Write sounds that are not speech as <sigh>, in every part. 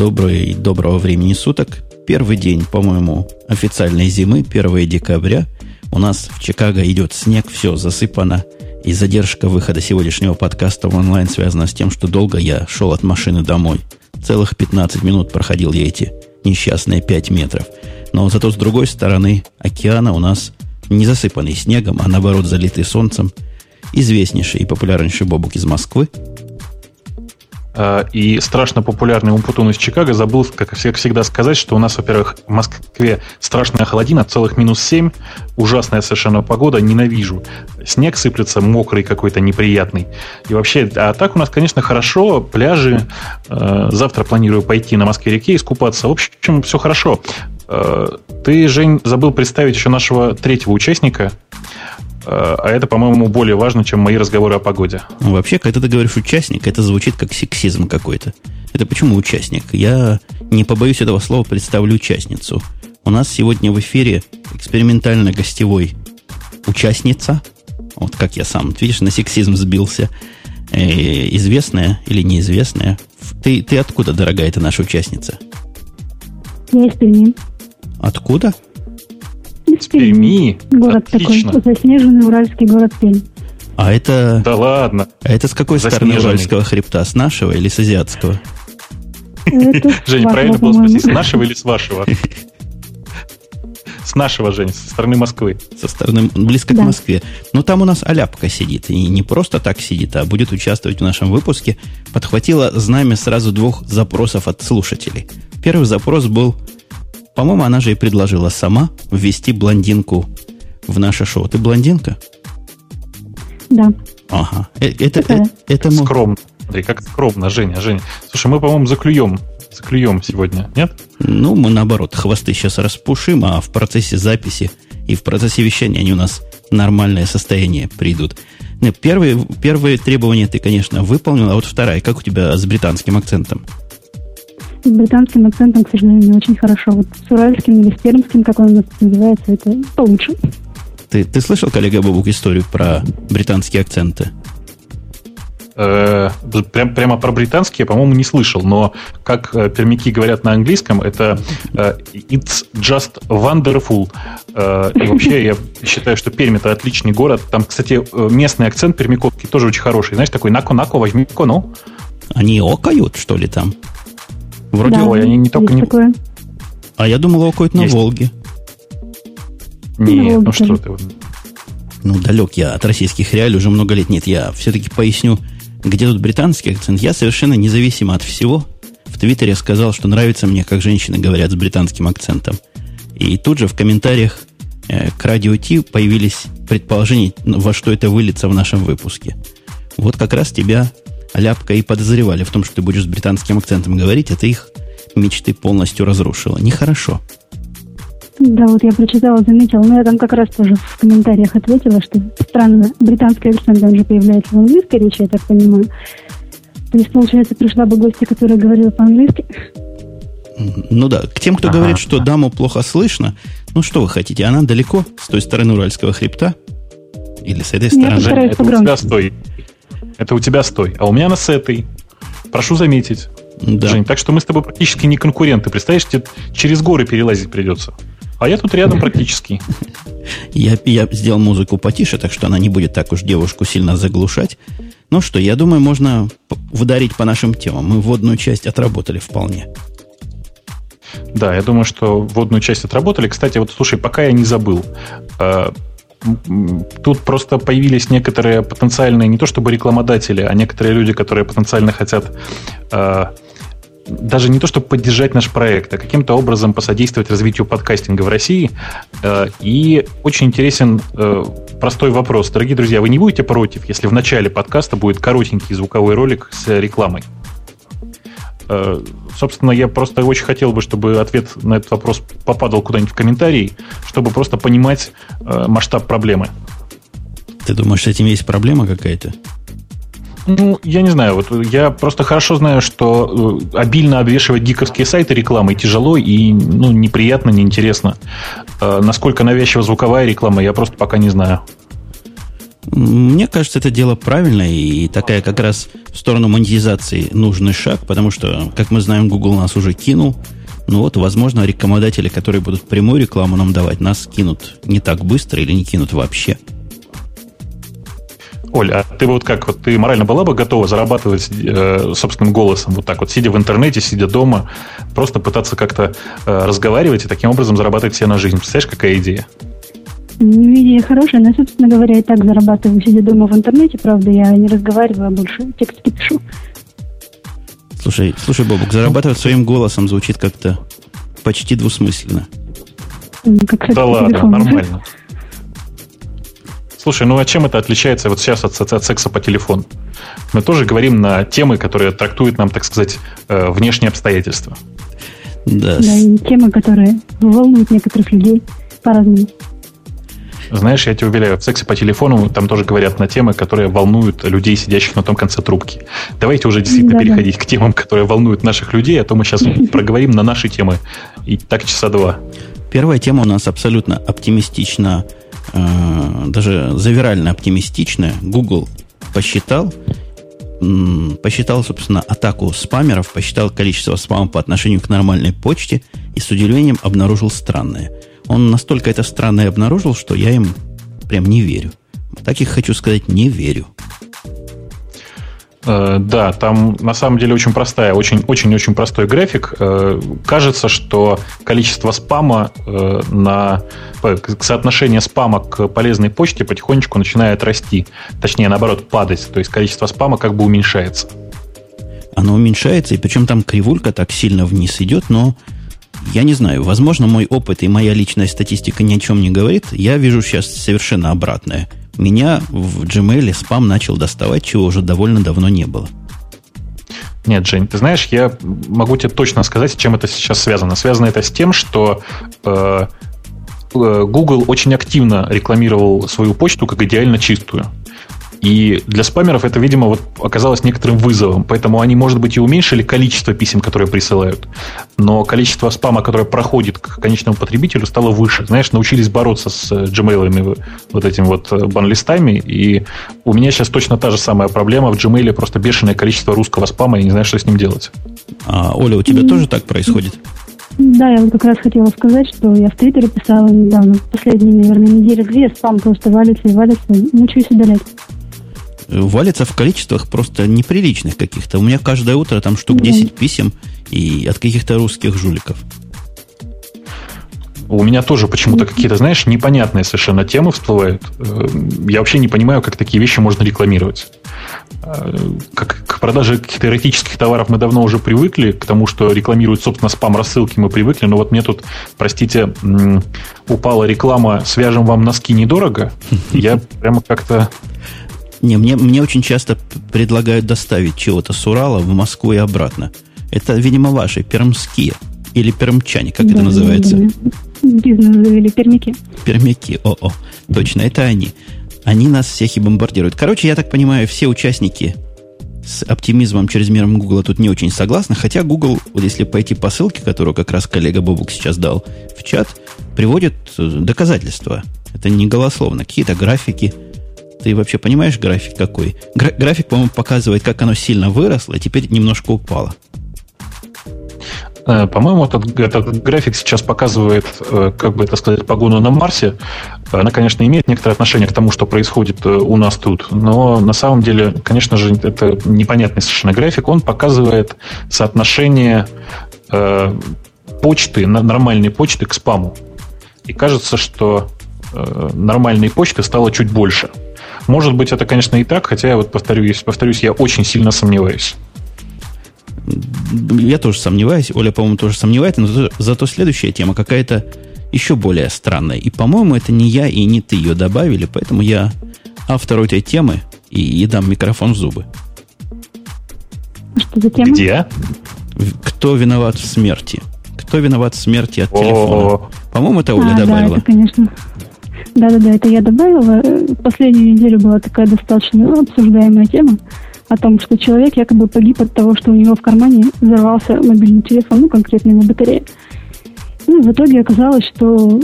Добрый, доброго времени суток. Первый день, по-моему, официальной зимы, 1 декабря. У нас в Чикаго идет снег, все засыпано. И задержка выхода сегодняшнего подкаста в онлайн связана с тем, что долго я шел от машины домой. Целых 15 минут проходил я эти несчастные 5 метров. Но зато с другой стороны океана у нас не засыпанный снегом, а наоборот залитый солнцем. Известнейший и популярнейший Бобук из Москвы – и страшно популярный Умпутун из Чикаго забыл, как всегда, сказать, что у нас, во-первых, в Москве страшная холодина, целых минус 7, ужасная совершенно погода, ненавижу. Снег сыплется мокрый какой-то, неприятный. И вообще, а так у нас, конечно, хорошо, пляжи. А, завтра планирую пойти на Москве-реке искупаться. В общем, все хорошо. А, ты, Жень, забыл представить еще нашего третьего участника – а это, по-моему, более важно, чем мои разговоры о погоде. Ну, вообще, когда ты говоришь участник, это звучит как сексизм какой-то. Это почему участник? Я не побоюсь этого слова, представлю участницу. У нас сегодня в эфире экспериментально гостевой участница. Вот как я сам, видишь, на сексизм сбился. Э, известная или неизвестная. Ты, ты откуда, дорогая, это наша участница? Я из Перми. Откуда? Из Перми? Город Отлично. такой, заснеженный уральский город Пермь. А это... Да ладно. А это с какой стороны уральского хребта? С нашего или с азиатского? <laughs> Жень, правильно было спросить, с нашего или с вашего? С нашего, Жень, со стороны Москвы. Со стороны, близко да. к Москве. Но там у нас Аляпка сидит. И не просто так сидит, а будет участвовать в нашем выпуске. Подхватила знамя сразу двух запросов от слушателей. Первый запрос был по-моему, она же и предложила сама ввести блондинку в наше шоу. Ты блондинка? Да. Ага. Э, это, это, это Скромно. Смотри, как скромно, Женя, Женя. Слушай, мы, по-моему, заклюем. Заклюем сегодня, нет? Ну, мы наоборот, хвосты сейчас распушим, а в процессе записи и в процессе вещания они у нас нормальное состояние придут. Нет, первые, первые требования ты, конечно, выполнил, а вот вторая, как у тебя с британским акцентом? С британским акцентом, к сожалению, не очень хорошо. Вот с уральским или с пермским, как он у нас называется, это получше. Ты, ты слышал, коллега Бобук, историю про британские акценты? Э, прям, прямо про британские, по-моему, не слышал, но как э, пермяки говорят на английском, это э, it's just wonderful. И вообще я считаю, что Пермь это отличный город. Там, кстати, местный акцент пермяковский тоже очень хороший. Знаешь, такой нако-нако, возьми кону. Они окают, что ли, там? Вроде, да, ой, они не только не... Такое. А я думал, окоют на есть. Волге. Нет, ну что ты. Ну, далек я от российских реалий, уже много лет нет. Я все-таки поясню, где тут британский акцент. Я совершенно независимо от всего в Твиттере сказал, что нравится мне, как женщины говорят с британским акцентом. И тут же в комментариях э, к радио Ти появились предположения, во что это выльется в нашем выпуске. Вот как раз тебя Ляпка и подозревали в том, что ты будешь с британским акцентом говорить, это их мечты полностью разрушило. Нехорошо. Да, вот я прочитала, заметила, но я там как раз тоже в комментариях ответила, что странно, британский акцент, он же появляется в английской речи, я так понимаю. То есть, получается, пришла бы гостья, которая говорила по-английски. Ну да, к тем, кто ага. говорит, что даму плохо слышно, ну что вы хотите, она далеко с той стороны Уральского хребта? Или с этой стороны? Женя, это у тебя стой. Это у тебя стой. А у меня она с этой. Прошу заметить. Да. Жень, так что мы с тобой практически не конкуренты. Представляешь, тебе через горы перелазить придется. А я тут рядом практически. <laughs> Я, я сделал музыку потише, так что она не будет так уж девушку сильно заглушать. Ну что, я думаю, можно ударить по нашим темам. Мы вводную часть отработали вполне. Да, я думаю, что вводную часть отработали. Кстати, вот слушай, пока я не забыл. Тут просто появились некоторые потенциальные, не то чтобы рекламодатели, а некоторые люди, которые потенциально хотят э, даже не то, чтобы поддержать наш проект, а каким-то образом посодействовать развитию подкастинга в России. Э, и очень интересен э, простой вопрос. Дорогие друзья, вы не будете против, если в начале подкаста будет коротенький звуковой ролик с рекламой? Э, собственно, я просто очень хотел бы, чтобы ответ на этот вопрос попадал куда-нибудь в комментарии, чтобы просто понимать э, масштаб проблемы. Ты думаешь, с этим есть проблема какая-то? Ну, я не знаю. Вот я просто хорошо знаю, что э, обильно обвешивать гиковские сайты рекламой тяжело и ну, неприятно, неинтересно. Насколько навязчива звуковая реклама, я просто пока не знаю. Мне кажется, это дело правильное и такая как раз в сторону монетизации нужный шаг, потому что, как мы знаем, Google нас уже кинул. Ну вот, возможно, рекламодатели, которые будут прямую рекламу нам давать, нас кинут не так быстро или не кинут вообще. Оля, а ты вот как, вот ты морально была бы готова зарабатывать э, собственным голосом, вот так вот, сидя в интернете, сидя дома, просто пытаться как-то э, разговаривать и таким образом зарабатывать себе на жизнь? Представляешь, какая идея? Ну, идея хорошая, но, собственно говоря, и так зарабатываю, сидя дома в интернете, правда, я не разговариваю, а больше текстики пишу. Слушай, слушай, Бобук, зарабатывать своим голосом звучит как-то почти двусмысленно. Как да ладно, нормально. Слушай, ну а чем это отличается вот сейчас от, от секса по телефону? Мы тоже говорим на темы, которые трактуют нам, так сказать, э, внешние обстоятельства. Да. да, и темы, которые волнуют некоторых людей по-разному. Знаешь, я тебя уверяю, в сексе по телефону там тоже говорят на темы, которые волнуют людей, сидящих на том конце трубки. Давайте уже действительно да, переходить да. к темам, которые волнуют наших людей, а то мы сейчас <laughs> проговорим на наши темы. И так часа два. Первая тема у нас абсолютно оптимистична Э, даже завирально оптимистичная. Google посчитал, посчитал, собственно, атаку спамеров, посчитал количество спама по отношению к нормальной почте и с удивлением обнаружил странное. Он настолько это странное обнаружил, что я им прям не верю. Так и хочу сказать, не верю. Э, да, там на самом деле очень простая, очень-очень-очень простой график. Э, кажется, что количество спама э, на соотношение спама к полезной почте потихонечку начинает расти. Точнее, наоборот, падать. То есть количество спама как бы уменьшается. Оно уменьшается, и причем там кривулька так сильно вниз идет, но я не знаю, возможно, мой опыт и моя личная статистика ни о чем не говорит. Я вижу сейчас совершенно обратное – меня в Gmail спам начал доставать, чего уже довольно давно не было. Нет, Жень, ты знаешь, я могу тебе точно сказать, с чем это сейчас связано. Связано это с тем, что э, э Google очень активно рекламировал свою почту как идеально чистую. И для спамеров это, видимо, вот оказалось некоторым вызовом. Поэтому они, может быть, и уменьшили количество писем, которые присылают. Но количество спама, которое проходит к конечному потребителю, стало выше. Знаешь, научились бороться с э, Gmail, вот этим вот э, банлистами. И у меня сейчас точно та же самая проблема. В Gmail просто бешеное количество русского спама, я не знаю, что с ним делать. А, Оля, у тебя mm-hmm. тоже так происходит? Да, я вот как раз хотела сказать, что я в Твиттере писала недавно, последние, наверное, недели две, спам просто валится и валится, мучаюсь удалять валится в количествах просто неприличных каких-то. У меня каждое утро там штук 10 писем и от каких-то русских жуликов. У меня тоже почему-то какие-то, знаешь, непонятные совершенно темы всплывают. Э, я вообще не понимаю, как такие вещи можно рекламировать. Э, как к продаже каких-то эротических товаров мы давно уже привыкли, к тому, что рекламируют, собственно, спам-рассылки мы привыкли, но вот мне тут, простите, упала реклама «Свяжем вам носки недорого». <laughs> Я прямо как-то не, мне, мне очень часто предлагают доставить чего-то с Урала в Москву и обратно. Это, видимо, ваши пермские. Или пермчане, как да, это называется? Бизнес завели, пермяки. Пермяки, о-о. Точно, это они. Они нас всех и бомбардируют. Короче, я так понимаю, все участники с оптимизмом чрезмером Гугла тут не очень согласны, хотя Google, вот если пойти по ссылке, которую как раз коллега Бобук сейчас дал в чат, приводит э, доказательства. Это не голословно. Какие-то графики, ты вообще понимаешь график какой? Гра- график, по-моему, показывает, как оно сильно выросло, и теперь немножко упало. Э, по-моему, этот, этот график сейчас показывает, э, как бы это сказать, погону на Марсе. Она, конечно, имеет некоторое отношение к тому, что происходит э, у нас тут, но на самом деле, конечно же, это непонятный совершенно график. Он показывает соотношение почты, нормальной почты к спаму. И кажется, что нормальной почты стало чуть больше – может быть, это, конечно, и так, хотя я вот повторюсь, повторюсь, я очень сильно сомневаюсь. Я тоже сомневаюсь, Оля, по-моему, тоже сомневается, но зато, зато следующая тема какая-то еще более странная. И, по-моему, это не я и не ты ее добавили, поэтому я автору этой темы и, и дам микрофон в зубы. Что за тема? Где? Кто виноват в смерти? Кто виноват в смерти от телефона? По-моему, это Оля а, добавила. Да, это, конечно. Да-да-да, это я добавила. Последнюю неделю была такая достаточно обсуждаемая тема о том, что человек якобы погиб от того, что у него в кармане взорвался мобильный телефон, ну, конкретно на батарее. Ну, в итоге оказалось, что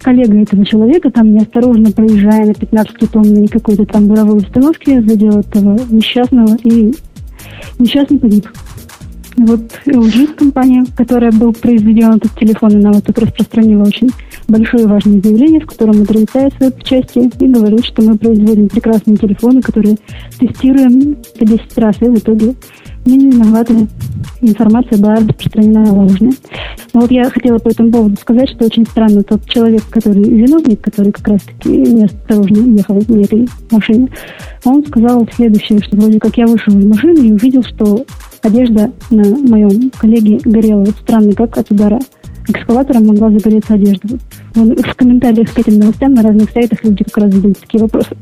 коллега этого человека, там неосторожно проезжая на 15-тонной какой-то там буровой установке, задел этого несчастного, и несчастный погиб. Вот LG компания, которая был произведен этот телефон, она вот тут распространила очень большое и важное заявление, в котором отрицает свои части и говорит, что мы производим прекрасные телефоны, которые тестируем по 10 раз, и в итоге мы не виноваты. Информация была распространена ложная. Но вот я хотела по этому поводу сказать, что очень странно тот человек, который виновник, который как раз-таки неосторожно ехал на этой машине, он сказал следующее, что вроде как я вышел из машины и увидел, что одежда на моем коллеге горела. Вот странно, как от удара экскаватором могла загореться одежда. Вот в комментариях к этим новостям на разных сайтах люди как раз задают такие вопросы.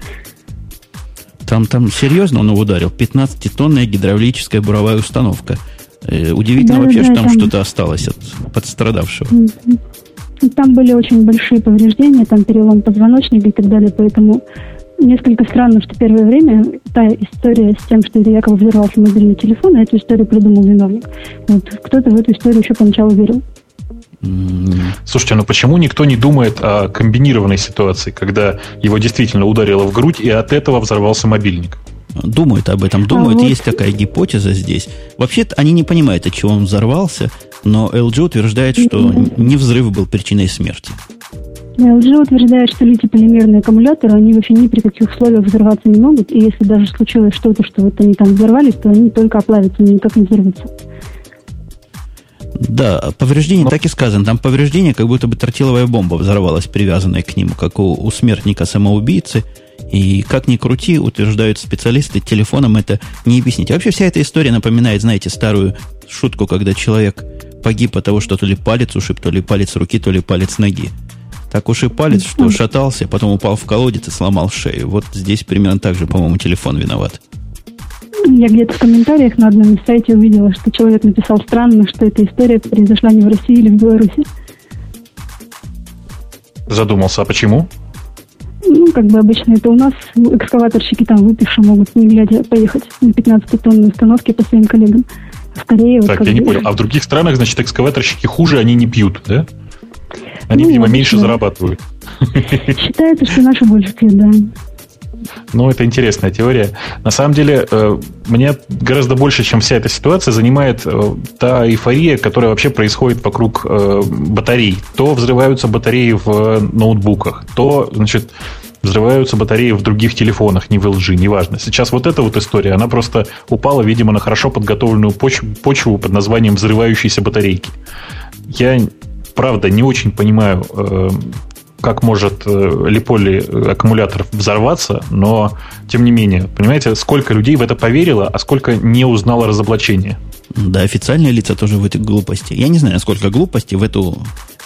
Там, там серьезно он его ударил. 15-тонная гидравлическая буровая установка. Э, удивительно да, вообще, да, что там, там что-то осталось от пострадавшего. Там были очень большие повреждения, там перелом позвоночника и так далее, поэтому несколько странно, что первое время та история с тем, что якобы взорвался мобильный телефон, а эту историю придумал виновник. Вот кто-то в эту историю еще поначалу верил. Слушайте, ну почему никто не думает о комбинированной ситуации, когда его действительно ударило в грудь, и от этого взорвался мобильник? Думают об этом, думают, а вот... есть такая гипотеза здесь. Вообще-то они не понимают, от чего он взорвался, но LG утверждает, что не взрыв был причиной смерти. LG утверждает, что литий-полимерные аккумуляторы, они вообще ни при каких условиях взорваться не могут, и если даже случилось что-то, что вот они там взорвались, то они только оплавятся, но никак не взорвутся. Да, повреждение Но... так и сказано. Там повреждение, как будто бы тротиловая бомба взорвалась, привязанная к нему, как у, у смертника-самоубийцы. И как ни крути, утверждают специалисты, телефоном это не объяснить. Вообще вся эта история напоминает, знаете, старую шутку, когда человек погиб от того, что то ли палец ушиб, то ли палец руки, то ли палец ноги. Так уж и палец, что шатался, потом упал в колодец и сломал шею. Вот здесь примерно так же, по-моему, телефон виноват. Я где-то в комментариях на одном из сайтов увидела, что человек написал странно, что эта история произошла не в России или в Беларуси. Задумался, а почему? Ну, как бы обычно это у нас экскаваторщики там выпившие могут не глядя поехать на 15-тонной установке по своим коллегам. В Корее... Так, вот, я бы... не понял. А в других странах, значит, экскаваторщики хуже, они не пьют, да? Они, ну, видимо, меньше да. зарабатывают. Считается, что наши больше да. Ну, это интересная теория. На самом деле, э, мне гораздо больше, чем вся эта ситуация, занимает э, та эйфория, которая вообще происходит вокруг э, батарей. То взрываются батареи в ноутбуках, то, значит, взрываются батареи в других телефонах, не в LG, неважно. Сейчас вот эта вот история, она просто упала, видимо, на хорошо подготовленную почву, почву под названием взрывающиеся батарейки. Я, правда, не очень понимаю, как может э, липоли э, аккумулятор взорваться, но тем не менее, понимаете, сколько людей в это поверило, а сколько не узнало разоблачение. Да, официальные лица тоже в эти глупости. Я не знаю, насколько глупости в эту,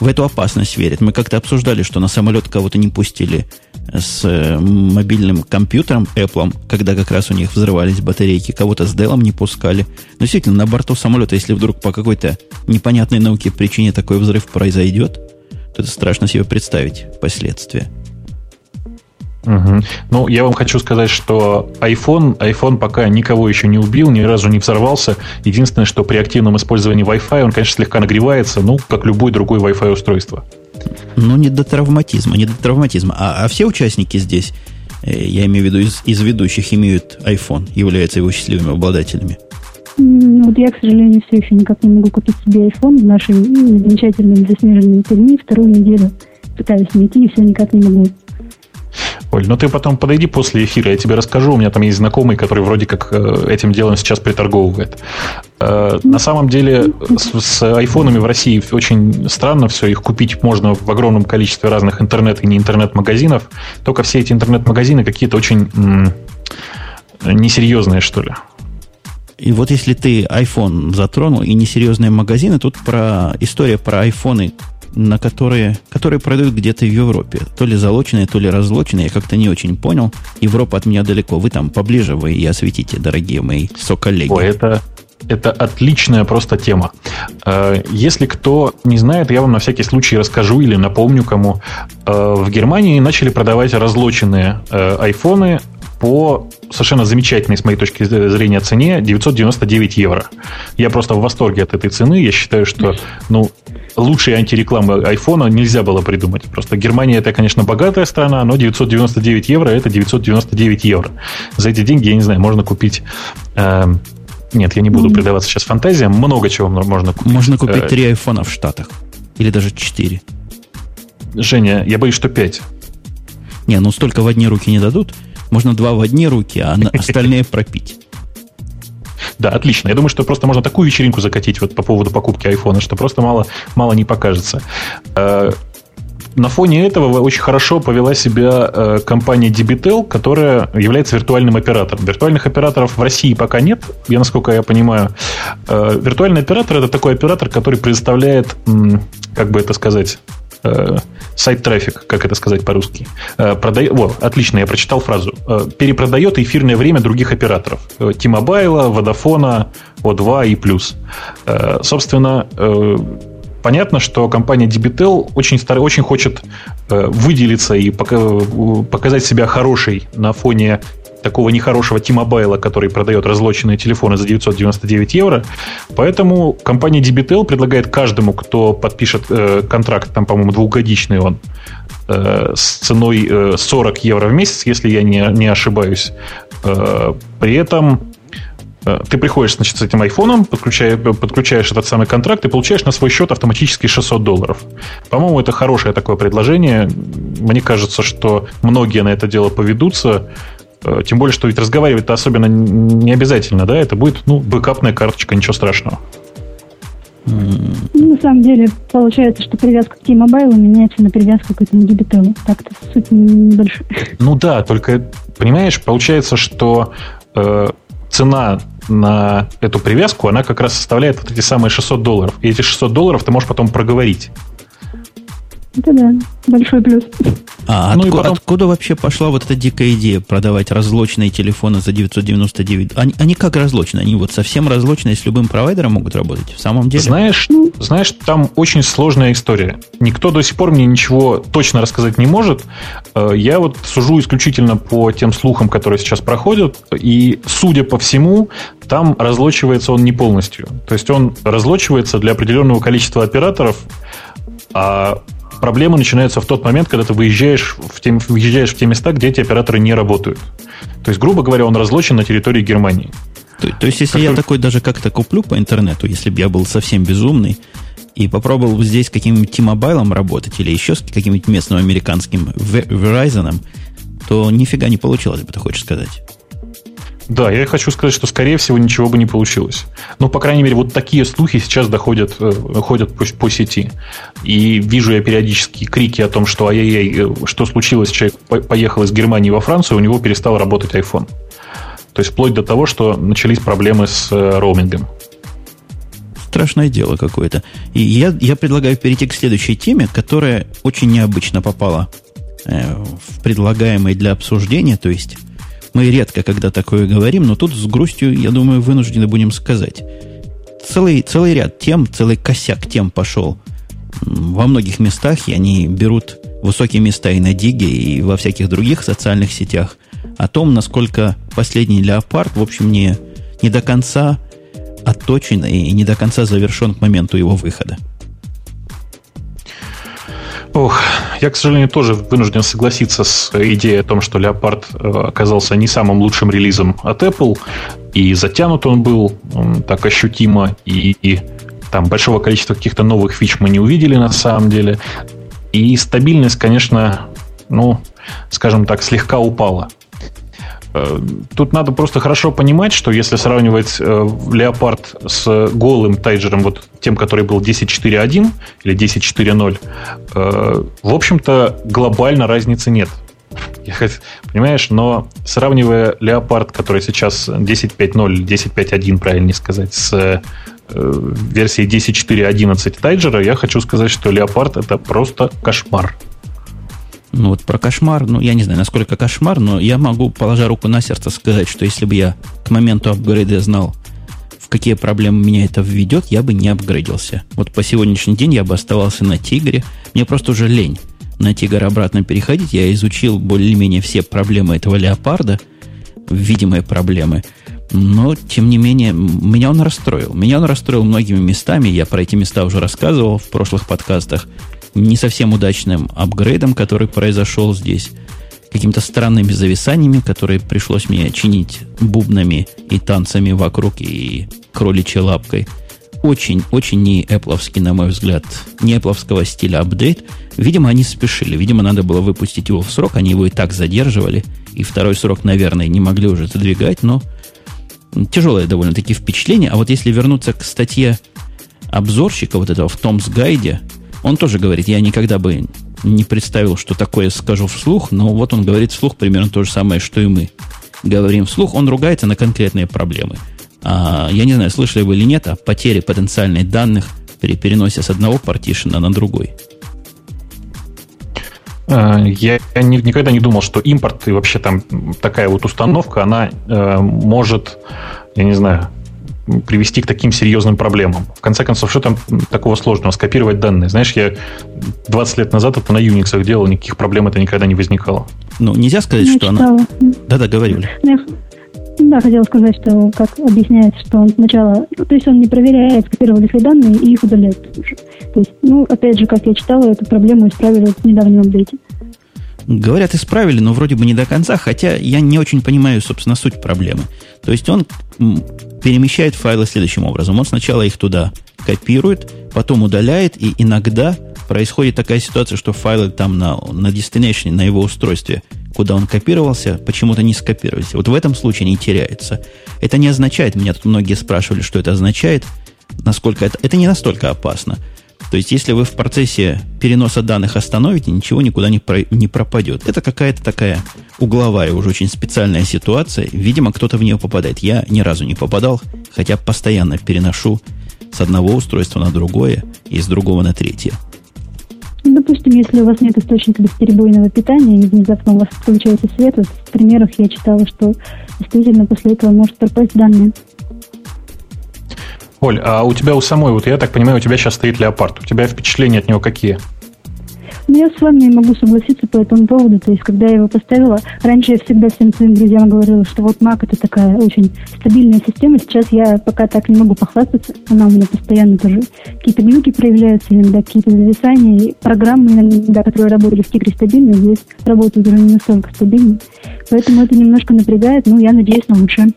в эту опасность верят. Мы как-то обсуждали, что на самолет кого-то не пустили с э, мобильным компьютером Apple, когда как раз у них взрывались батарейки, кого-то с Dell не пускали. Но действительно, на борту самолета, если вдруг по какой-то непонятной науке причине такой взрыв произойдет, это страшно себе представить последствия. Угу. Ну, я вам хочу сказать, что iPhone, iPhone пока никого еще не убил, ни разу не взорвался. Единственное, что при активном использовании Wi-Fi он, конечно, слегка нагревается, ну, как любое другое Wi-Fi устройство. Ну, не до травматизма, не до травматизма. А, а все участники здесь, э, я имею в виду из, из ведущих, имеют iPhone, являются его счастливыми обладателями. Вот я, к сожалению, все еще никак не могу купить себе iPhone в нашей замечательной заснеженной Перми. Вторую неделю пытаюсь найти и все никак не могу. Оль, ну ты потом подойди после эфира, я тебе расскажу. У меня там есть знакомый, который вроде как э, этим делом сейчас приторговывает. Э, на самом деле с, с айфонами в России очень странно все. Их купить можно в огромном количестве разных интернет и не интернет-магазинов. Только все эти интернет-магазины какие-то очень м- несерьезные, что ли. И вот если ты iPhone затронул и несерьезные магазины, тут про история про айфоны, на которые, которые продают где-то в Европе. То ли залоченные, то ли разлоченные, я как-то не очень понял. Европа от меня далеко. Вы там поближе, вы и осветите, дорогие мои соколлеги. О, это, это отличная просто тема. Э, если кто не знает, я вам на всякий случай расскажу или напомню кому. Э, в Германии начали продавать разлоченные э, айфоны по совершенно замечательной, с моей точки зрения, цене 999 евро. Я просто в восторге от этой цены. Я считаю, что ну, лучшей антирекламы айфона нельзя было придумать. Просто Германия это, конечно, богатая страна, но 999 евро это 999 евро. За эти деньги, я не знаю, можно купить... Э, нет, я не буду предаваться сейчас фантазиям. Много чего можно купить. Можно купить э, три айфона в Штатах. Или даже четыре. Женя, я боюсь, что пять. Не, ну столько в одни руки не дадут. Можно два в одни руки, а остальные пропить. Да, отлично. Я думаю, что просто можно такую вечеринку закатить вот по поводу покупки айфона, что просто мало, мало не покажется. Э, на фоне этого очень хорошо повела себя э, компания Debitel, которая является виртуальным оператором. Виртуальных операторов в России пока нет, я насколько я понимаю. Э, виртуальный оператор это такой оператор, который предоставляет, как бы это сказать, э, сайт-трафик, как это сказать по-русски. Э, продай... О, отлично, я прочитал фразу. Э, перепродает эфирное время других операторов. T-Mobile, Vodafone, O2 и плюс. Собственно, понятно, что компания Debitel очень, стар... очень хочет выделиться и показать себя хорошей на фоне такого нехорошего T-Mobile, который продает разлоченные телефоны за 999 евро. Поэтому компания Debitel предлагает каждому, кто подпишет э, контракт, там, по-моему, двухгодичный он, э, с ценой э, 40 евро в месяц, если я не, не ошибаюсь. Э, при этом э, ты приходишь, значит, с этим айфоном, подключаешь, подключаешь этот самый контракт и получаешь на свой счет автоматически 600 долларов. По-моему, это хорошее такое предложение. Мне кажется, что многие на это дело поведутся. Э, тем более, что ведь разговаривать-то особенно не обязательно, да? Это будет, ну, бэкапная карточка, ничего страшного. Ну, на самом деле, получается, что привязка к T-Mobile меняется на привязку к этому дебителу. Так-то суть небольшая. Ну да, только, понимаешь, получается, что э, цена на эту привязку, она как раз составляет вот эти самые 600 долларов. И эти 600 долларов ты можешь потом проговорить. Это да, большой плюс. А ну отку, потом... откуда вообще пошла вот эта дикая идея продавать разлочные телефоны за 999? Они, они как разлочные? Они вот совсем разлочные с любым провайдером могут работать? В самом деле? Знаешь, знаешь, там очень сложная история. Никто до сих пор мне ничего точно рассказать не может. Э, я вот сужу исключительно по тем слухам, которые сейчас проходят, и, судя по всему, там разлочивается он не полностью. То есть он разлочивается для определенного количества операторов, а проблемы начинаются в тот момент, когда ты выезжаешь в те, выезжаешь в те места, где эти операторы не работают. То есть, грубо говоря, он разлочен на территории Германии. То, то есть, если как я такой даже как-то куплю по интернету, если бы я был совсем безумный, и попробовал здесь каким-нибудь T-Mobile работать или еще с каким-нибудь местным американским Verizon, то нифига не получилось бы, ты хочешь сказать. Да, я хочу сказать, что, скорее всего, ничего бы не получилось. Но, по крайней мере, вот такие слухи сейчас доходят э, ходят по, по сети. И вижу я периодически крики о том, что ай-яй-яй, э, что случилось, человек поехал из Германии во Францию, у него перестал работать iPhone. То есть, вплоть до того, что начались проблемы с э, роумингом. Страшное дело какое-то. И я, я предлагаю перейти к следующей теме, которая очень необычно попала в предлагаемый для обсуждения, то есть мы редко когда такое говорим, но тут с грустью, я думаю, вынуждены будем сказать. Целый, целый ряд тем, целый косяк тем пошел во многих местах, и они берут высокие места и на Диге, и во всяких других социальных сетях, о том, насколько последний леопард, в общем, не, не до конца отточен и не до конца завершен к моменту его выхода. Ох, я, к сожалению, тоже вынужден согласиться с идеей о том, что Leopard э, оказался не самым лучшим релизом от Apple, и затянут он был так ощутимо, и, и там большого количества каких-то новых фич мы не увидели на самом деле. И стабильность, конечно, ну, скажем так, слегка упала. Э, тут надо просто хорошо понимать, что если сравнивать Леопард э, с голым тайджером, вот тем, который был 10.4.1 или 10.4.0, э, в общем-то, глобально разницы нет. <laughs> Понимаешь, но сравнивая Леопард, который сейчас 10.5.0, 10.5.1, правильнее сказать, с версией 10.4.11 тайджера, я хочу сказать, что Леопард это просто кошмар. Ну вот про кошмар, ну я не знаю, насколько кошмар, но я могу, положа руку на сердце, сказать, что если бы я к моменту апгрейда знал, в какие проблемы меня это введет, я бы не апгрейдился. Вот по сегодняшний день я бы оставался на Тигре. Мне просто уже лень на Тигр обратно переходить. Я изучил более-менее все проблемы этого леопарда. видимые проблемы. Но, тем не менее, меня он расстроил. Меня он расстроил многими местами. Я про эти места уже рассказывал в прошлых подкастах. Не совсем удачным апгрейдом, который произошел здесь. Какими-то странными зависаниями, которые пришлось мне чинить бубнами и танцами вокруг и кроличьей лапкой – очень-очень не Apple, на мой взгляд, не Apple стиля апдейт. Видимо, они спешили. Видимо, надо было выпустить его в срок. Они его и так задерживали. И второй срок, наверное, не могли уже задвигать. Но тяжелое довольно-таки впечатление. А вот если вернуться к статье обзорщика вот этого в Томс Гайде, он тоже говорит, я никогда бы не представил, что такое скажу вслух, но вот он говорит вслух примерно то же самое, что и мы говорим вслух. Он ругается на конкретные проблемы – а, я не знаю, слышали вы или нет, о потере потенциальных данных при переносе с одного партишена на другой. А, я никогда не думал, что импорт и вообще там такая вот установка, она э, может, я не знаю, привести к таким серьезным проблемам. В конце концов, что там такого сложного? Скопировать данные. Знаешь, я 20 лет назад это на Unix делал, никаких проблем это никогда не возникало. Ну, нельзя сказать, я что читала. она... Да-да, говорили. Да, хотела сказать, что как объясняется, что он сначала, ну, то есть он не проверяет, скопировались ли данные и их удаляет уже. То есть, ну, опять же, как я читала, эту проблему исправили в недавнем апдейте. Говорят, исправили, но вроде бы не до конца, хотя я не очень понимаю, собственно, суть проблемы. То есть он перемещает файлы следующим образом. Он сначала их туда копирует, потом удаляет, и иногда происходит такая ситуация, что файлы там на, на destination, на его устройстве куда он копировался, почему-то не скопировались. Вот в этом случае не теряется. Это не означает, меня тут многие спрашивали, что это означает, насколько это... Это не настолько опасно. То есть, если вы в процессе переноса данных остановите, ничего никуда не, про, не пропадет. Это какая-то такая угловая, уже очень специальная ситуация. Видимо, кто-то в нее попадает. Я ни разу не попадал, хотя постоянно переношу с одного устройства на другое и с другого на третье. Ну, допустим, если у вас нет источника бесперебойного питания, и внезапно у вас включается свет, вот в примерах я читала, что действительно после этого может пропасть данные. Оль, а у тебя у самой, вот я так понимаю, у тебя сейчас стоит леопард. У тебя впечатления от него какие? Ну, я с вами могу согласиться по этому поводу. То есть, когда я его поставила, раньше я всегда всем своим друзьям говорила, что вот Mac это такая очень стабильная система. Сейчас я пока так не могу похвастаться. Она у меня постоянно тоже какие-то глюки проявляются, иногда какие-то зависания. И программы иногда, которые работали в Тигре стабильно, здесь работают уже не настолько стабильно. Поэтому это немножко напрягает, но я надеюсь на лучшее.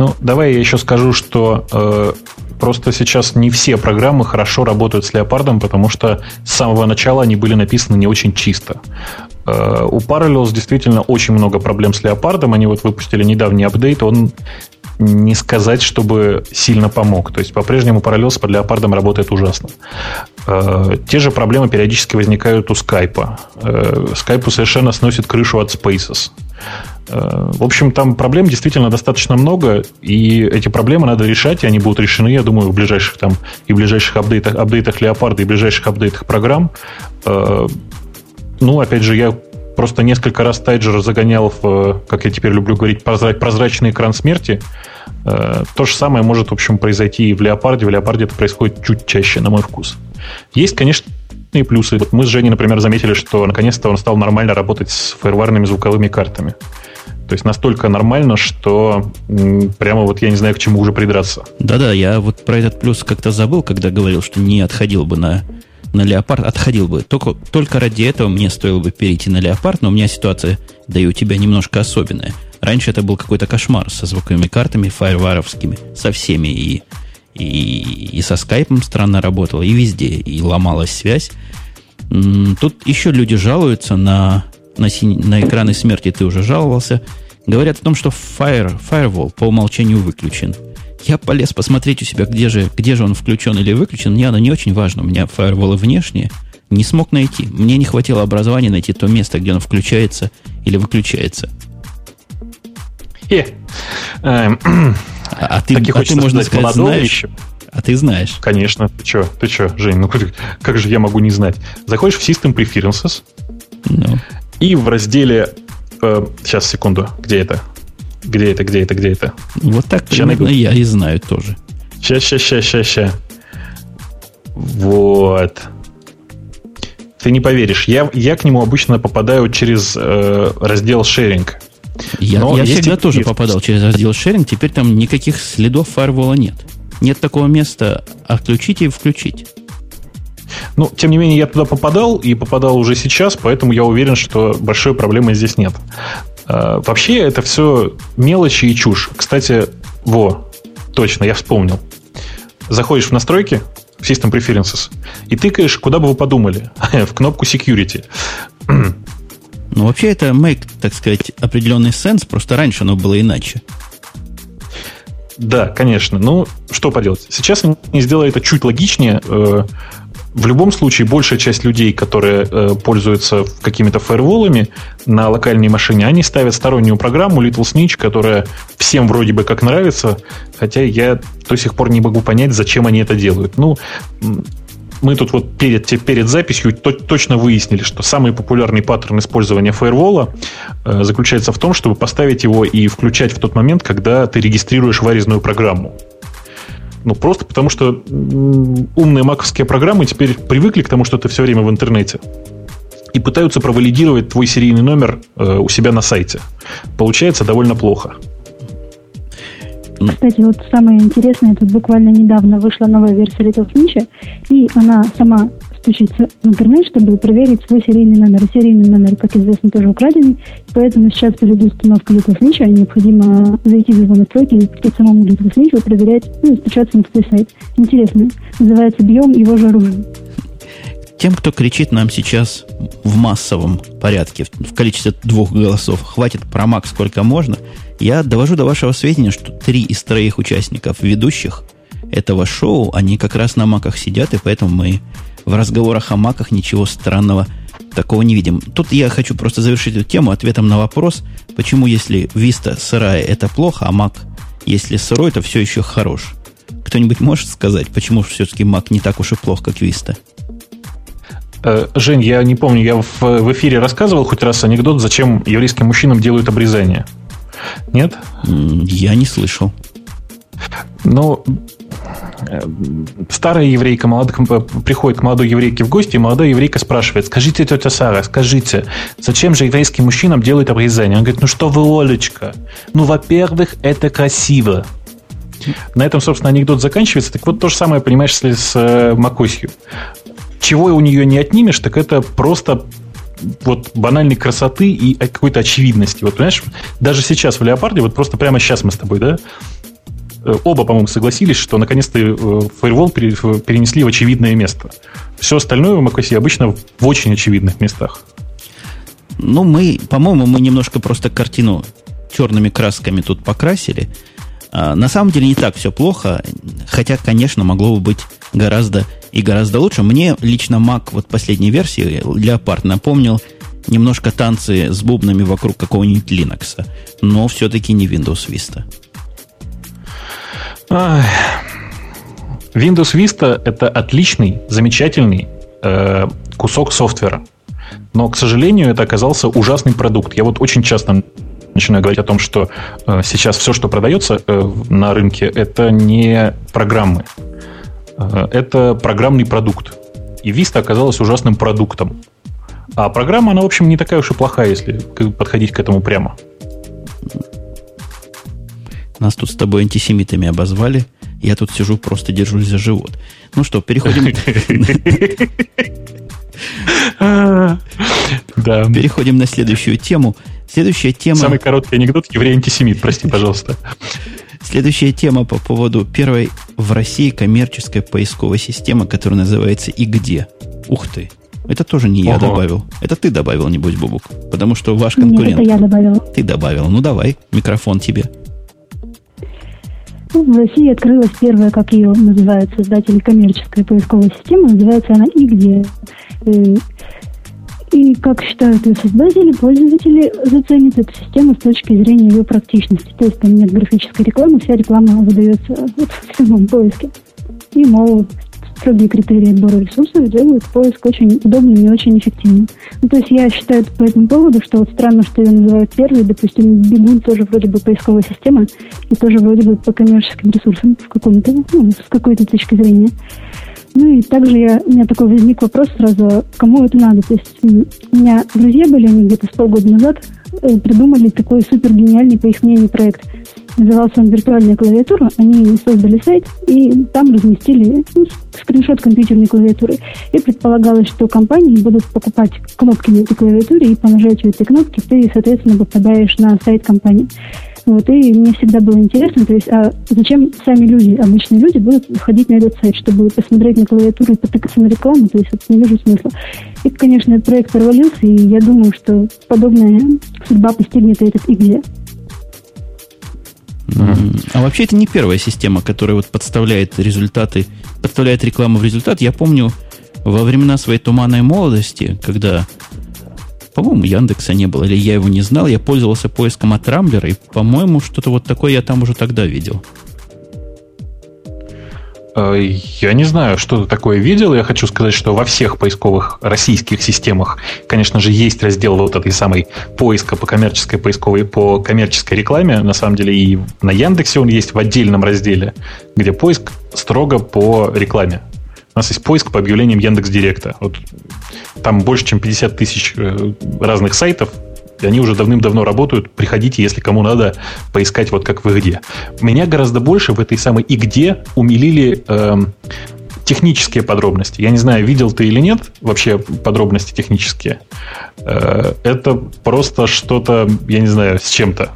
Ну, давай я еще скажу, что э, Просто сейчас не все программы хорошо работают с леопардом, потому что с самого начала они были написаны не очень чисто. Э, у Parallels действительно очень много проблем с леопардом. Они вот выпустили недавний апдейт, он не сказать, чтобы сильно помог. То есть по-прежнему Parallels под леопардом работает ужасно. Э, те же проблемы периодически возникают у скайпа. Скайпу совершенно сносит крышу от Spaces. Э, в общем, там проблем действительно достаточно много, и эти проблемы надо решать, и они будут решены, я думаю, в ближайших там и ближайших апдейтах, апдейтах Леопарда и ближайших апдейтах программ. Э, ну, опять же, я просто несколько раз Тайджер загонял в, как я теперь люблю говорить, прозрачный экран смерти. Э, то же самое может, в общем, произойти и в Леопарде. В Леопарде это происходит чуть чаще, на мой вкус. Есть, конечно, и плюсы. Вот мы с Женей, например, заметили, что наконец-то он стал нормально работать с фаерварными звуковыми картами. То есть настолько нормально, что прямо вот я не знаю, к чему уже придраться. Да-да, я вот про этот плюс как-то забыл, когда говорил, что не отходил бы на, на леопард. Отходил бы. Только, только ради этого мне стоило бы перейти на леопард, но у меня ситуация, да и у тебя немножко особенная. Раньше это был какой-то кошмар со звуковыми картами, фаерваровскими, со всеми. И, и, и со скайпом странно работало, и везде, и ломалась связь. Тут еще люди жалуются на на, синь, на экраны смерти ты уже жаловался, говорят о том, что Fire, Firewall по умолчанию выключен. Я полез посмотреть у себя, где же, где же он включен или выключен. Мне оно не очень важно. У меня фаерволы внешние. Не смог найти. Мне не хватило образования найти то место, где он включается или выключается. Э, а, а ты, а ты можно сказать, знаешь, еще. А ты знаешь. Конечно. Ты что, ты что, Жень, ну как же я могу не знать? Заходишь в System Preferences, ну. И в разделе... Э, сейчас, секунду. Где это? Где это, где это, где это? Вот так сейчас примерно найду. я и знаю тоже. Сейчас, сейчас, сейчас, сейчас, сейчас. Вот. Ты не поверишь, я, я к нему обычно попадаю через э, раздел sharing. Я, я всегда тоже попадал через раздел шеринг, теперь там никаких следов фаервола нет. Нет такого места отключить и включить. Ну, тем не менее, я туда попадал, и попадал уже сейчас, поэтому я уверен, что большой проблемы здесь нет. А, вообще, это все мелочи и чушь. Кстати, во, точно, я вспомнил. Заходишь в настройки, в System Preferences, и тыкаешь, куда бы вы подумали, <laughs> в кнопку Security. <clears throat> Ну, вообще, это make, так сказать, определенный сенс, просто раньше оно было иначе. Да, конечно. Ну, что поделать. Сейчас они сделали это чуть логичнее. Э, в любом случае, большая часть людей, которые э, пользуются какими-то фаерволами на локальной машине, они ставят стороннюю программу Little Snitch, которая всем вроде бы как нравится, хотя я до сих пор не могу понять, зачем они это делают. Ну, мы тут вот перед, перед записью то, точно выяснили, что самый популярный паттерн использования фаервола э, заключается в том, чтобы поставить его и включать в тот момент, когда ты регистрируешь варезную программу. Ну, просто потому что умные маковские программы теперь привыкли к тому, что ты все время в интернете. И пытаются провалидировать твой серийный номер э, у себя на сайте. Получается довольно плохо. Кстати, вот самое интересное, тут буквально недавно вышла новая версия Little Snitch, и она сама стучится в интернет, чтобы проверить свой серийный номер. Серийный номер, как известно, тоже украденный, поэтому сейчас перед установкой Little Snitch необходимо зайти в его настройки и запустить самому Snitch и проверять, ну, стучаться на свой сайт. Интересно. Называется «Бьем его же оружие». Тем, кто кричит нам сейчас в массовом порядке, в количестве двух голосов, хватит про Mac сколько можно, я довожу до вашего сведения, что три из троих участников ведущих этого шоу, они как раз на маках сидят, и поэтому мы в разговорах о маках ничего странного такого не видим. Тут я хочу просто завершить эту тему ответом на вопрос, почему если Vista сырая это плохо, а Mac, если сырой, то все еще хорош. Кто-нибудь может сказать, почему все-таки Mac не так уж и плох, как Vista? Э, Жень, я не помню, я в, в эфире рассказывал хоть раз анекдот, зачем еврейским мужчинам делают обрезание. Нет? Я не слышал. Ну, старая еврейка молод... приходит к молодой еврейке в гости, и молодая еврейка спрашивает, скажите, тетя Сара, скажите, зачем же еврейским мужчинам делают обрезание? Он говорит, ну что вы, Олечка, ну, во-первых, это красиво. На этом, собственно, анекдот заканчивается. Так вот, то же самое, понимаешь, с, с э, Макосью. Чего у нее не отнимешь, так это просто вот банальной красоты и какой-то очевидности. Вот, понимаешь, даже сейчас в Леопарде, вот просто прямо сейчас мы с тобой, да, э, оба, по-моему, согласились, что наконец-то фаервол перенесли в очевидное место. Все остальное в macOS обычно в очень очевидных местах. Ну, мы, по-моему, мы немножко просто картину черными красками тут покрасили. А, на самом деле не так все плохо, хотя, конечно, могло бы быть гораздо и гораздо лучше. Мне лично Mac вот последней версии Leopard напомнил немножко танцы с бубнами вокруг какого-нибудь Linux, но все-таки не Windows Vista. Windows Vista это отличный, замечательный э, кусок софтвера. Но, к сожалению, это оказался ужасный продукт. Я вот очень часто начинаю говорить о том, что э, сейчас все, что продается э, на рынке, это не программы. Э, это программный продукт. И Vista оказалась ужасным продуктом. А программа, она, в общем, не такая уж и плохая, если подходить к этому прямо. Нас тут с тобой антисемитами обозвали. Я тут сижу, просто держусь за живот. Ну что, переходим... <laughs> <laughs> Да. Переходим на следующую тему. Следующая тема... Самый короткий анекдот еврей-антисемит, прости, пожалуйста. Следующая тема по поводу первой в России коммерческой поисковой системы, которая называется «И где?». Ух ты! Это тоже не я Ого. добавил. Это ты добавил, небось, Бубук. Потому что ваш конкурент... Нет, это я добавил. Ты добавил. Ну, давай, микрофон тебе. Ну, в России открылась первая, как ее называют создатели коммерческой поисковой системы. Называется она «И где?». Э, и, как считают ее создатели, пользователи заценят эту систему с точки зрения ее практичности. То есть там нет графической рекламы, вся реклама выдается вот в самом поиске. И, мол, строгие критерии отбора ресурсов делают поиск очень удобным и очень эффективным. Ну, то есть я считаю по этому поводу, что вот странно, что ее называют первой, допустим, Бегун тоже вроде бы поисковая система и тоже вроде бы по коммерческим ресурсам в каком-то, ну, с какой-то точки зрения. Ну и также я, у меня такой возник вопрос сразу, кому это надо. То есть у меня друзья были, они где-то с полгода назад э, придумали такой супер гениальный, по их мнению, проект. Назывался он «Виртуальная клавиатура». Они создали сайт и там разместили ну, скриншот компьютерной клавиатуры. И предполагалось, что компании будут покупать кнопки на этой клавиатуре, и по нажатию этой кнопки ты, соответственно, попадаешь на сайт компании. Вот, и мне всегда было интересно, то есть, а зачем сами люди, обычные люди, будут ходить на этот сайт, чтобы посмотреть на клавиатуру и потыкаться на рекламу, то есть, вот, не вижу смысла. И, конечно, проект провалился, и я думаю, что подобная судьба постигнет этот игре. А вообще это не первая система, которая вот подставляет результаты, подставляет рекламу в результат. Я помню во времена своей туманной молодости, когда по-моему, Яндекса не было, или я его не знал. Я пользовался поиском от Рамблера, и, по-моему, что-то вот такое я там уже тогда видел. Э, я не знаю, что ты такое видел. Я хочу сказать, что во всех поисковых российских системах, конечно же, есть раздел вот этой самой поиска по коммерческой поисковой, по коммерческой рекламе. На самом деле и на Яндексе он есть в отдельном разделе, где поиск строго по рекламе. У нас есть поиск по объявлениям Яндекс Директа. Вот там больше, чем 50 тысяч э, разных сайтов, они уже давным-давно работают. Приходите, если кому надо, поискать вот как вы где. Меня гораздо больше в этой самой и где умилили э, технические подробности. Я не знаю, видел ты или нет вообще подробности технические. Э, это просто что-то, я не знаю, с чем-то.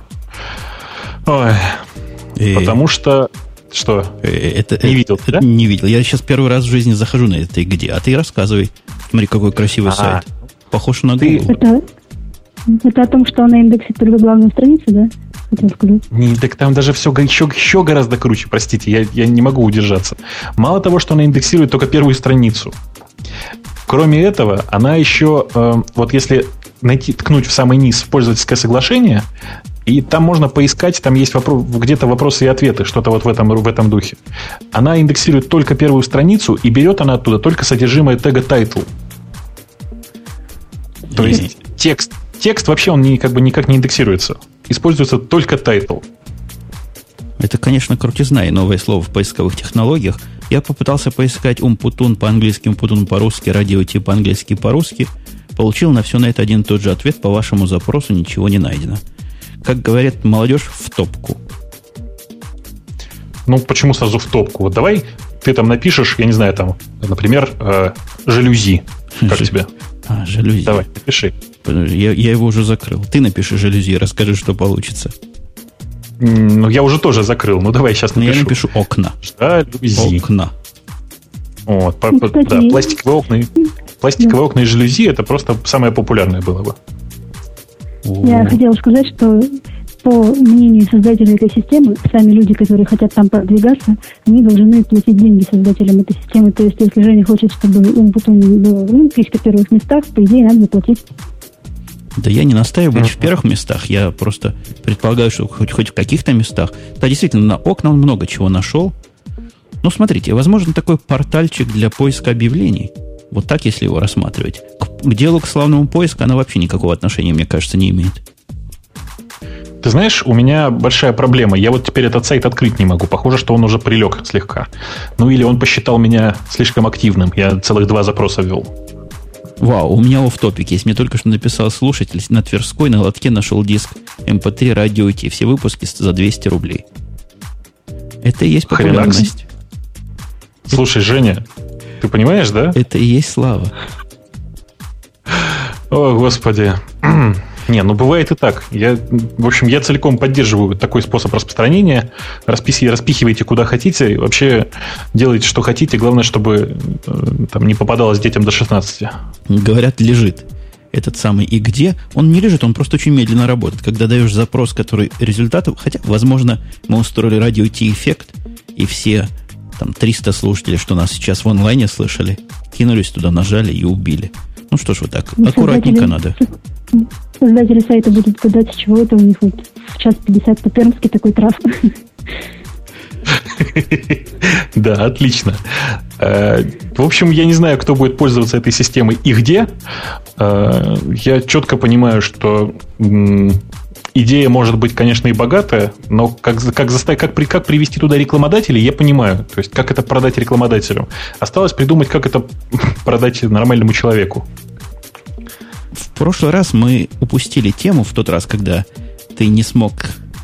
Ой. И... Потому что что? Э, это, не видел, это, да? Не видел. Я сейчас первый раз в жизни захожу на это где. А ты рассказывай. Смотри, какой красивый А-а. сайт. Похож на ты... Google. Это, это о том, что она индексит только главную страницу, да? Хотел сказать. Не, так там даже все еще, еще гораздо круче, простите, я, я не могу удержаться. Мало того, что она индексирует только первую страницу. Кроме этого, она еще, э, вот если найти, ткнуть в самый низ пользовательское соглашение, и там можно поискать, там есть вопрос, где-то вопросы и ответы, что-то вот в этом, в этом духе. Она индексирует только первую страницу, и берет она оттуда только содержимое тега title. То есть текст, текст вообще он не, как бы никак не индексируется. Используется только title. Это, конечно, крутизна и новое слово в поисковых технологиях. Я попытался поискать умпутун по-английски, умпутун по-русски, радио типа по-английски, по-русски. Получил на все на это один и тот же ответ. По вашему запросу ничего не найдено как говорят молодежь, в топку. Ну, почему сразу в топку? Вот давай ты там напишешь, я не знаю, там, например, э, жалюзи. Как Ж... тебе? А, жалюзи. Давай, напиши. Я, я его уже закрыл. Ты напиши жалюзи, расскажи, что получится. Ну, я уже тоже закрыл. Ну, давай сейчас напишу. Ну, я напишу окна. Жалюзи. Окна. Вот, по, по, да, пластиковые окна, пластиковые окна и жалюзи это просто самое популярное было бы. Я хотела сказать, что по мнению создателей этой системы, сами люди, которые хотят там продвигаться, они должны платить деньги создателям этой системы. То есть, если Женя хочет, чтобы Умпутун был ну, в каких-то первых местах, по идее, надо заплатить. Да я не настаиваю быть в первых местах. Я просто предполагаю, что хоть, хоть в каких-то местах. Да, действительно, на окна он много чего нашел. Ну, смотрите, возможно, такой портальчик для поиска объявлений. Вот так, если его рассматривать. К, к делу, к славному поиску, она вообще никакого отношения, мне кажется, не имеет. Ты знаешь, у меня большая проблема. Я вот теперь этот сайт открыть не могу. Похоже, что он уже прилег слегка. Ну или он посчитал меня слишком активным. Я целых два запроса ввел. Вау, у меня в топике есть. Мне только что написал слушатель на Тверской на лотке нашел диск MP3 эм радио T. Все выпуски за 200 рублей. Это и есть популярность. Слушай, Женя, ты понимаешь, да? Это и есть слава. О, Господи. <clears throat> Не, ну бывает и так. Я, в общем, я целиком поддерживаю такой способ распространения. Расписи, распихивайте куда хотите. Вообще делайте, что хотите. Главное, чтобы э, там не попадалось детям до 16. Говорят, лежит этот самый и где, он не лежит, он просто очень медленно работает. Когда даешь запрос, который результатов, хотя, возможно, мы устроили радио T-эффект, и все там 300 слушателей, что нас сейчас в онлайне слышали, кинулись туда, нажали и убили. Ну что ж вот так, ну, аккуратненько надо. Создатели сайта будут гадать, с чего это у них вот час 50 по-пермски такой трав. Да, отлично. Э, в общем, я не знаю, кто будет пользоваться этой системой и где. Э, я четко понимаю, что идея может быть, конечно, и богатая, но как, как, заставить, как, при, как привести туда рекламодателей, я понимаю. То есть, как это продать рекламодателю. Осталось придумать, как это <laughs> продать нормальному человеку. Прошлый раз мы упустили тему, в тот раз, когда ты не смог,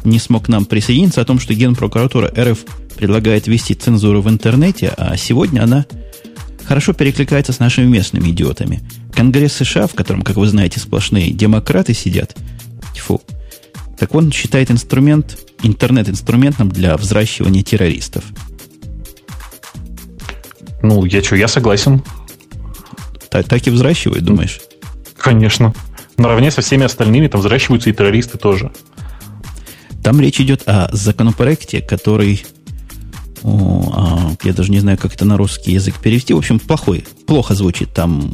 не смог нам присоединиться, о том, что Генпрокуратура РФ предлагает ввести цензуру в интернете, а сегодня она хорошо перекликается с нашими местными идиотами. Конгресс США, в котором, как вы знаете, сплошные демократы сидят, тьфу, так он считает инструмент, интернет инструментом для взращивания террористов. Ну, я что, я согласен. Так, так и взращивают, думаешь? Конечно. Наравне со всеми остальными там взращиваются и террористы тоже. Там речь идет о законопроекте, который... О, а, я даже не знаю, как это на русский язык перевести. В общем, плохой. Плохо звучит. Там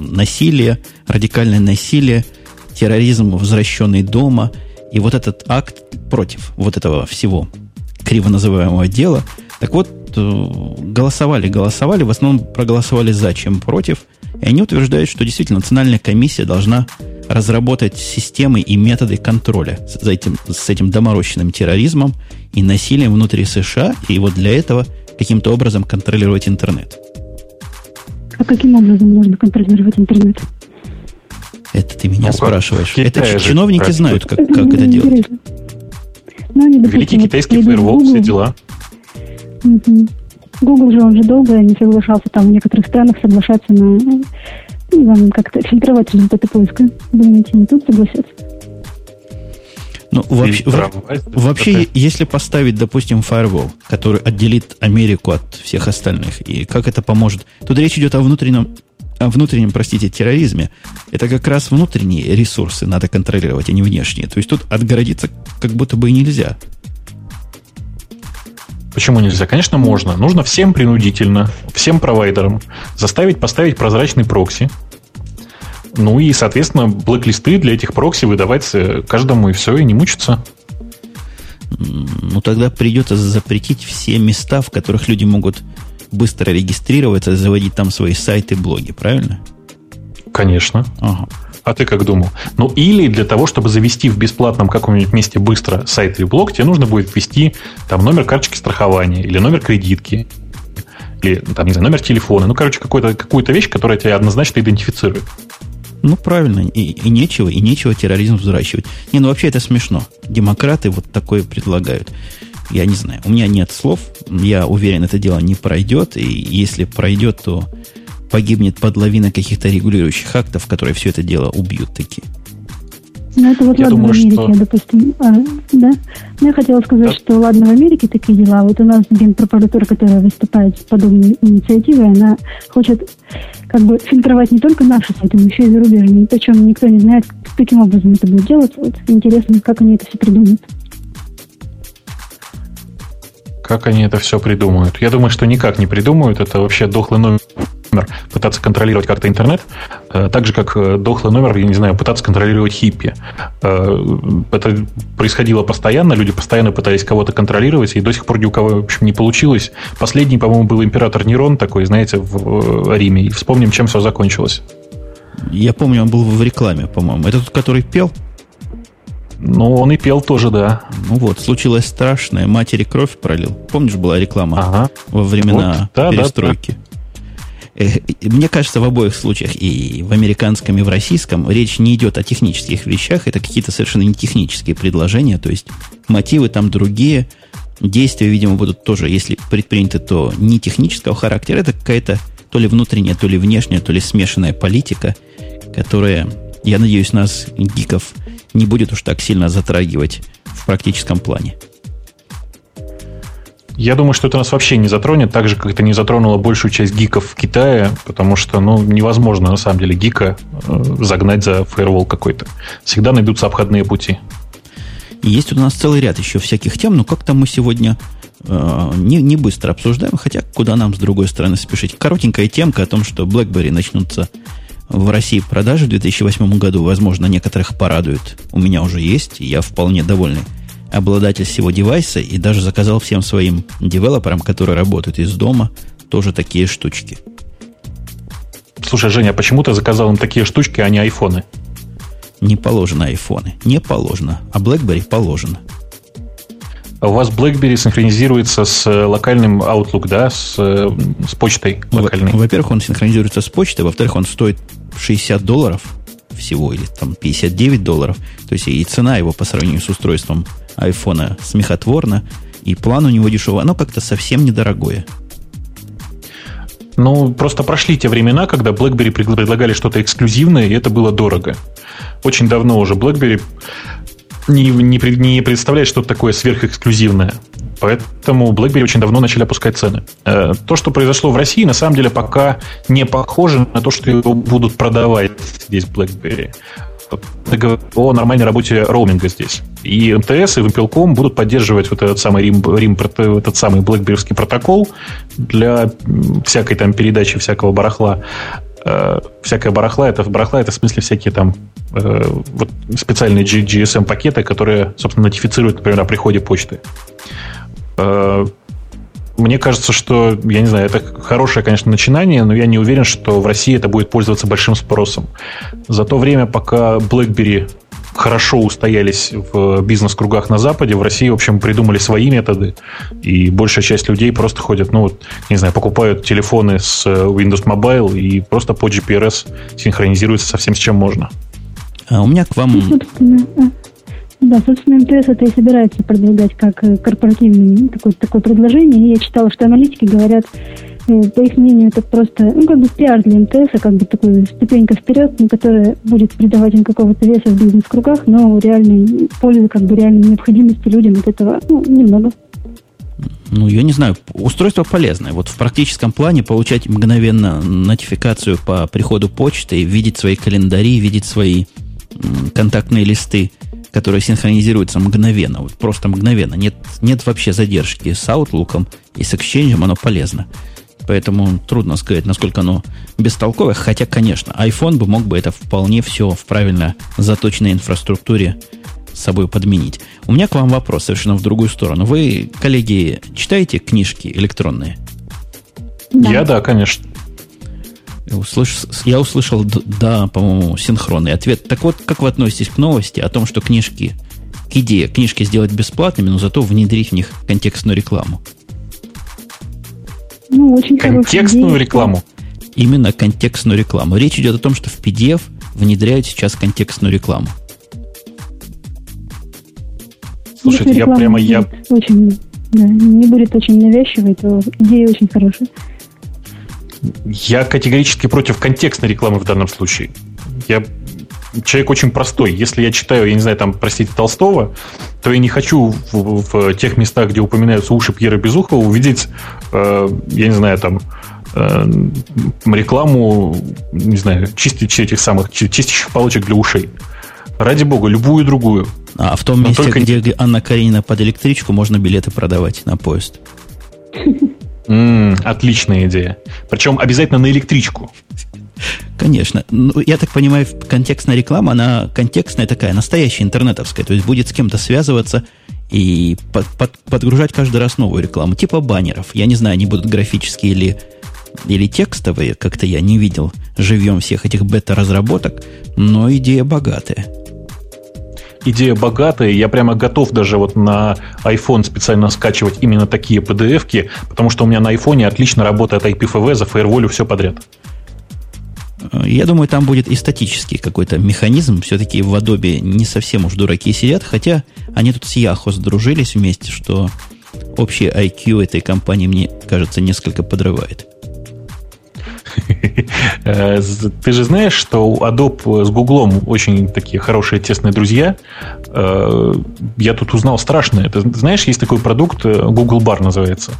насилие, радикальное насилие, терроризм, возвращенный дома. И вот этот акт против вот этого всего криво называемого дела. Так вот, э, голосовали, голосовали, в основном проголосовали за, чем против. И они утверждают, что действительно национальная комиссия должна разработать системы и методы контроля за этим, с этим доморощенным терроризмом и насилием внутри США, и вот для этого каким-то образом контролировать интернет. А каким образом можно контролировать интернет? Это ты меня ну, спрашиваешь. Это чиновники знают, как, как это делать. Ну, Великий китайский фаервол, все дела. Угу. Google же, он же долго не соглашался там в некоторых странах соглашаться на ну, как-то фильтровать результаты поиска. Думаете, не тут согласятся? Ну, вообще, вообще, если поставить, допустим, firewall, который отделит Америку от всех остальных, и как это поможет? Тут речь идет о внутреннем, о внутреннем, простите, терроризме. Это как раз внутренние ресурсы надо контролировать, а не внешние. То есть тут отгородиться как будто бы и нельзя. Почему нельзя? Конечно, можно. Нужно всем принудительно, всем провайдерам заставить поставить прозрачный прокси. Ну и, соответственно, блэк-листы для этих прокси выдавать э, каждому и все, и не мучиться. Ну, тогда придется запретить все места, в которых люди могут быстро регистрироваться, заводить там свои сайты, блоги, правильно? Конечно. Ага. А ты как думал? Ну, или для того, чтобы завести в бесплатном каком-нибудь месте быстро сайт или блог, тебе нужно будет ввести там номер карточки страхования или номер кредитки, или там, не знаю, номер телефона. Ну, короче, какую-то какую вещь, которая тебя однозначно идентифицирует. Ну, правильно, и, и нечего, и нечего терроризм взращивать. Не, ну вообще это смешно. Демократы вот такое предлагают. Я не знаю, у меня нет слов. Я уверен, это дело не пройдет. И если пройдет, то погибнет под лавиной каких-то регулирующих актов, которые все это дело убьют такие. Ну, это вот я ладно думаю, в Америке, что... допустим. А, да? Ну, я хотела сказать, да. что ладно в Америке такие дела. Вот у нас генпрокуратура, которая выступает с подобной инициативой, она хочет как бы фильтровать не только наши сайты, но еще и зарубежные. Причем никто не знает, каким образом это будет делаться. Вот интересно, как они это все придумают. Как они это все придумают? Я думаю, что никак не придумают. Это вообще дохлый номер пытаться контролировать как-то интернет, э, так же, как э, дохлый номер, я не знаю, пытаться контролировать хиппи. Э, это происходило постоянно, люди постоянно пытались кого-то контролировать, и до сих пор ни у кого, в общем, не получилось. Последний, по-моему, был император Нерон такой, знаете, в Риме. И вспомним, чем все закончилось. Я помню, он был в рекламе, по-моему. Это тот, который пел? Ну, он и пел тоже, да. Ну вот, случилось страшное. Матери кровь пролил. Помнишь, была реклама ага. во времена вот, да, перестройки? Да, да. Э, мне кажется, в обоих случаях, и в американском, и в российском, речь не идет о технических вещах, это какие-то совершенно не технические предложения, то есть мотивы там другие, действия, видимо, будут тоже, если предприняты, то не технического характера, это какая-то то ли внутренняя, то ли внешняя, то ли смешанная политика, которая, я надеюсь, нас, гиков, не будет уж так сильно затрагивать в практическом плане. Я думаю, что это нас вообще не затронет, так же, как это не затронуло большую часть гиков в Китае, потому что, ну, невозможно, на самом деле, гика э, загнать за фаервол какой-то. Всегда найдутся обходные пути. Есть у нас целый ряд еще всяких тем, но как-то мы сегодня э, не, не быстро обсуждаем, хотя куда нам с другой стороны спешить. Коротенькая темка о том, что BlackBerry начнутся в России продажи в 2008 году. Возможно, некоторых порадует. У меня уже есть, я вполне довольный обладатель всего девайса и даже заказал всем своим девелоперам, которые работают из дома, тоже такие штучки. Слушай, Женя, а почему ты заказал им такие штучки, а не айфоны? Не положено айфоны. Не положено. А BlackBerry положено. А у вас BlackBerry синхронизируется с э, локальным Outlook, да, с, э, с почтой локальной? Во-первых, он синхронизируется с почтой, во-вторых, он стоит 60 долларов всего, или там 59 долларов. То есть и цена его по сравнению с устройством айфона смехотворна, и план у него дешевый. Оно как-то совсем недорогое. Ну, просто прошли те времена, когда BlackBerry предлагали что-то эксклюзивное, и это было дорого. Очень давно уже BlackBerry не, не, не представляет что-то такое сверхэксклюзивное. Поэтому BlackBerry очень давно начали опускать цены. Э, то, что произошло в России, на самом деле пока не похоже на то, что его будут продавать здесь BlackBerry о нормальной работе роуминга здесь. И МТС, и Вимпелком будут поддерживать вот этот самый Рим, Рим этот самый BlackBerry протокол для всякой там передачи всякого барахла. Э, всякое барахла, это барахла, это в смысле всякие там э, вот специальные GSM-пакеты, которые, собственно, нотифицируют, например, о приходе почты. Э, мне кажется, что, я не знаю, это хорошее, конечно, начинание, но я не уверен, что в России это будет пользоваться большим спросом. За то время, пока BlackBerry хорошо устоялись в бизнес-кругах на Западе, в России, в общем, придумали свои методы, и большая часть людей просто ходят, ну, вот, не знаю, покупают телефоны с Windows Mobile и просто по GPRS синхронизируются со всем, с чем можно. А у меня к вам... Ну, да, собственно, МТС это и собирается продвигать как э, корпоративное такое, такое предложение. Я читала, что аналитики говорят, э, по их мнению, это просто, ну, как бы пиар для МТС, как бы такой ступенька вперед, которая будет придавать им какого-то веса в бизнес-кругах, но реальной пользы, как бы реальной необходимости людям от этого, ну, немного. Ну, я не знаю, устройство полезное. Вот в практическом плане получать мгновенно нотификацию по приходу почты, видеть свои календари, видеть свои контактные листы – которая синхронизируется мгновенно, вот просто мгновенно. Нет, нет вообще задержки с Outlook и с Exchange, оно полезно. Поэтому трудно сказать, насколько оно бестолковое. Хотя, конечно, iPhone бы мог бы это вполне все в правильно заточенной инфраструктуре с собой подменить. У меня к вам вопрос совершенно в другую сторону. Вы, коллеги, читаете книжки электронные? Да. Я, да, конечно. Я услышал, я услышал, да, по-моему, синхронный ответ. Так вот, как вы относитесь к новости о том, что книжки, к идее книжки сделать бесплатными, но зато внедрить в них контекстную рекламу? Ну, очень Контекстную рекламу? Именно контекстную рекламу. Речь идет о том, что в PDF внедряют сейчас контекстную рекламу. Слушайте, я прямо... Я... Очень, да, не будет очень навязчивой, то идея очень хорошая. Я категорически против контекстной рекламы в данном случае. Я человек очень простой. Если я читаю, я не знаю, там, простите, Толстого, то я не хочу в, в тех местах, где упоминаются уши Пьера Безухова, увидеть, э, я не знаю, там, э, рекламу, не знаю, чистить этих самых чистящих палочек для ушей. Ради бога, любую другую. А в том месте, только... где Анна Каренина под электричку, можно билеты продавать на поезд. <laughs> М-м, отличная идея. Причем обязательно на электричку. Конечно. Ну, я так понимаю, контекстная реклама, она контекстная такая, настоящая интернетовская. То есть будет с кем-то связываться и под, под, подгружать каждый раз новую рекламу. Типа баннеров. Я не знаю, они будут графические или, или текстовые. Как-то я не видел живьем всех этих бета-разработок. Но идея богатая идея богатая, я прямо готов даже вот на iPhone специально скачивать именно такие PDF-ки, потому что у меня на iPhone отлично работает IPFW, за фаерволю все подряд. Я думаю, там будет и статический какой-то механизм. Все-таки в Adobe не совсем уж дураки сидят, хотя они тут с Yahoo сдружились вместе, что общий IQ этой компании, мне кажется, несколько подрывает. Э, ты же знаешь, что Adobe с Google очень такие хорошие тесные друзья. Э, я тут узнал страшное. Ты знаешь, есть такой продукт, э, Google Bar называется.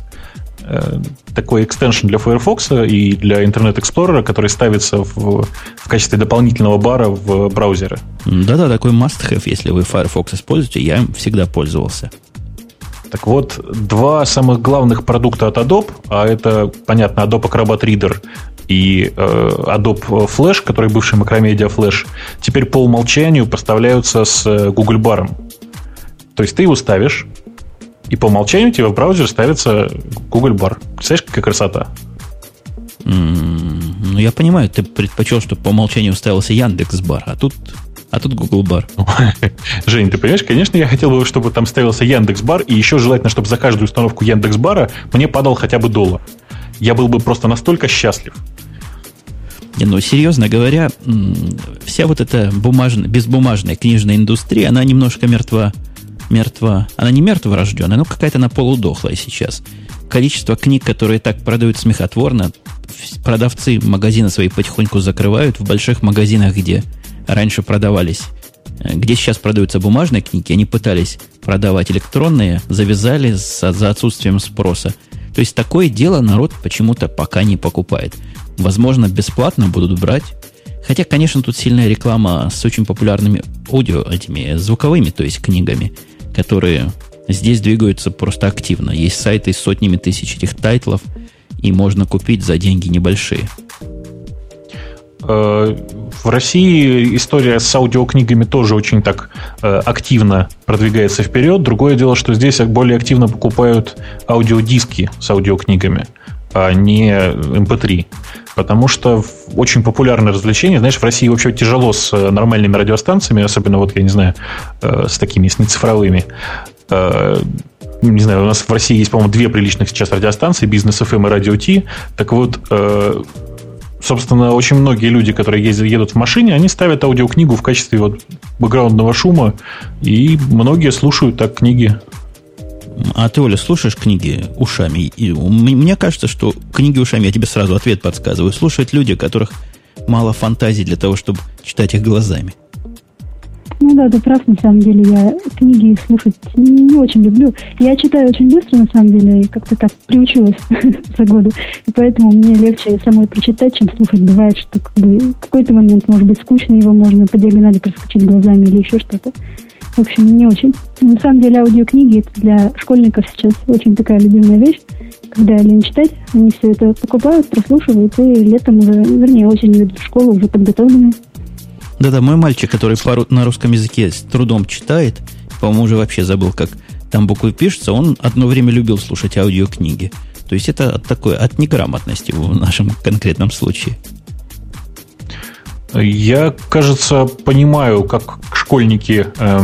Такой экстеншн для Firefox и для Internet Explorer, который ставится в, в качестве дополнительного бара в браузеры. Да-да, такой must-have, если вы Firefox используете. Я им всегда пользовался. Так вот, два самых главных продукта от Adobe, а это, понятно, Adobe Acrobat Reader и э, Adobe Flash, который бывший Macromedia Flash, теперь по умолчанию поставляются с э, Google Баром. То есть ты его ставишь, и по умолчанию тебе в браузер ставится Google Бар. Представляешь, какая красота? Mm, ну, я понимаю, ты предпочел, чтобы по умолчанию ставился Яндекс Бар, а тут а тут Google Бар. <laughs> Жень, ты понимаешь, конечно, я хотел бы, чтобы там ставился Яндекс Бар, и еще желательно, чтобы за каждую установку Яндекс Бара мне падал хотя бы доллар. Я был бы просто настолько счастлив. Не, ну, серьезно говоря, вся вот эта бумажная, безбумажная книжная индустрия, она немножко мертва, мертва, она не мертворожденная, но какая-то она полудохлая сейчас. Количество книг, которые так продают смехотворно, продавцы магазины свои потихоньку закрывают в больших магазинах, где раньше продавались, э, где сейчас продаются бумажные книги, они пытались продавать электронные, завязали за, за отсутствием спроса. То есть такое дело народ почему-то пока не покупает. Возможно, бесплатно будут брать. Хотя, конечно, тут сильная реклама с очень популярными аудио, этими звуковыми, то есть книгами, которые здесь двигаются просто активно. Есть сайты с сотнями тысяч этих тайтлов, и можно купить за деньги небольшие. Э, в России история с аудиокнигами тоже очень так э, активно продвигается вперед. Другое дело, что здесь более активно покупают аудиодиски с аудиокнигами, а не MP3. Потому что очень популярное развлечение. Знаешь, в России вообще тяжело с э, нормальными радиостанциями, особенно вот, я не знаю, с такими, с нецифровыми не знаю, у нас в России есть, по-моему, две приличных сейчас радиостанции, Бизнес FM и Радио Ти. Так вот, собственно, очень многие люди, которые ездят, едут в машине, они ставят аудиокнигу в качестве вот бэкграундного шума, и многие слушают так книги. А ты, Оля, слушаешь книги ушами? И мне кажется, что книги ушами, я тебе сразу ответ подсказываю, слушают люди, у которых мало фантазии для того, чтобы читать их глазами. Ну да, ты прав, на самом деле. Я книги слушать не очень люблю. Я читаю очень быстро, на самом деле, и как-то так приучилась <laughs> за годы. И поэтому мне легче самой прочитать, чем слушать. Бывает, что как бы, какой-то момент может быть скучно, его можно по диагонали проскочить глазами или еще что-то. В общем, не очень. На самом деле аудиокниги это для школьников сейчас очень такая любимая вещь. Когда лень читать, они все это покупают, прослушивают, и летом уже, вернее, осенью идут в школу уже подготовленные. Да-да, мой мальчик, который пару, на русском языке с трудом читает, по-моему, уже вообще забыл, как там буквы пишутся, он одно время любил слушать аудиокниги. То есть это от такой, от неграмотности в нашем конкретном случае. Я, кажется, понимаю, как школьники э,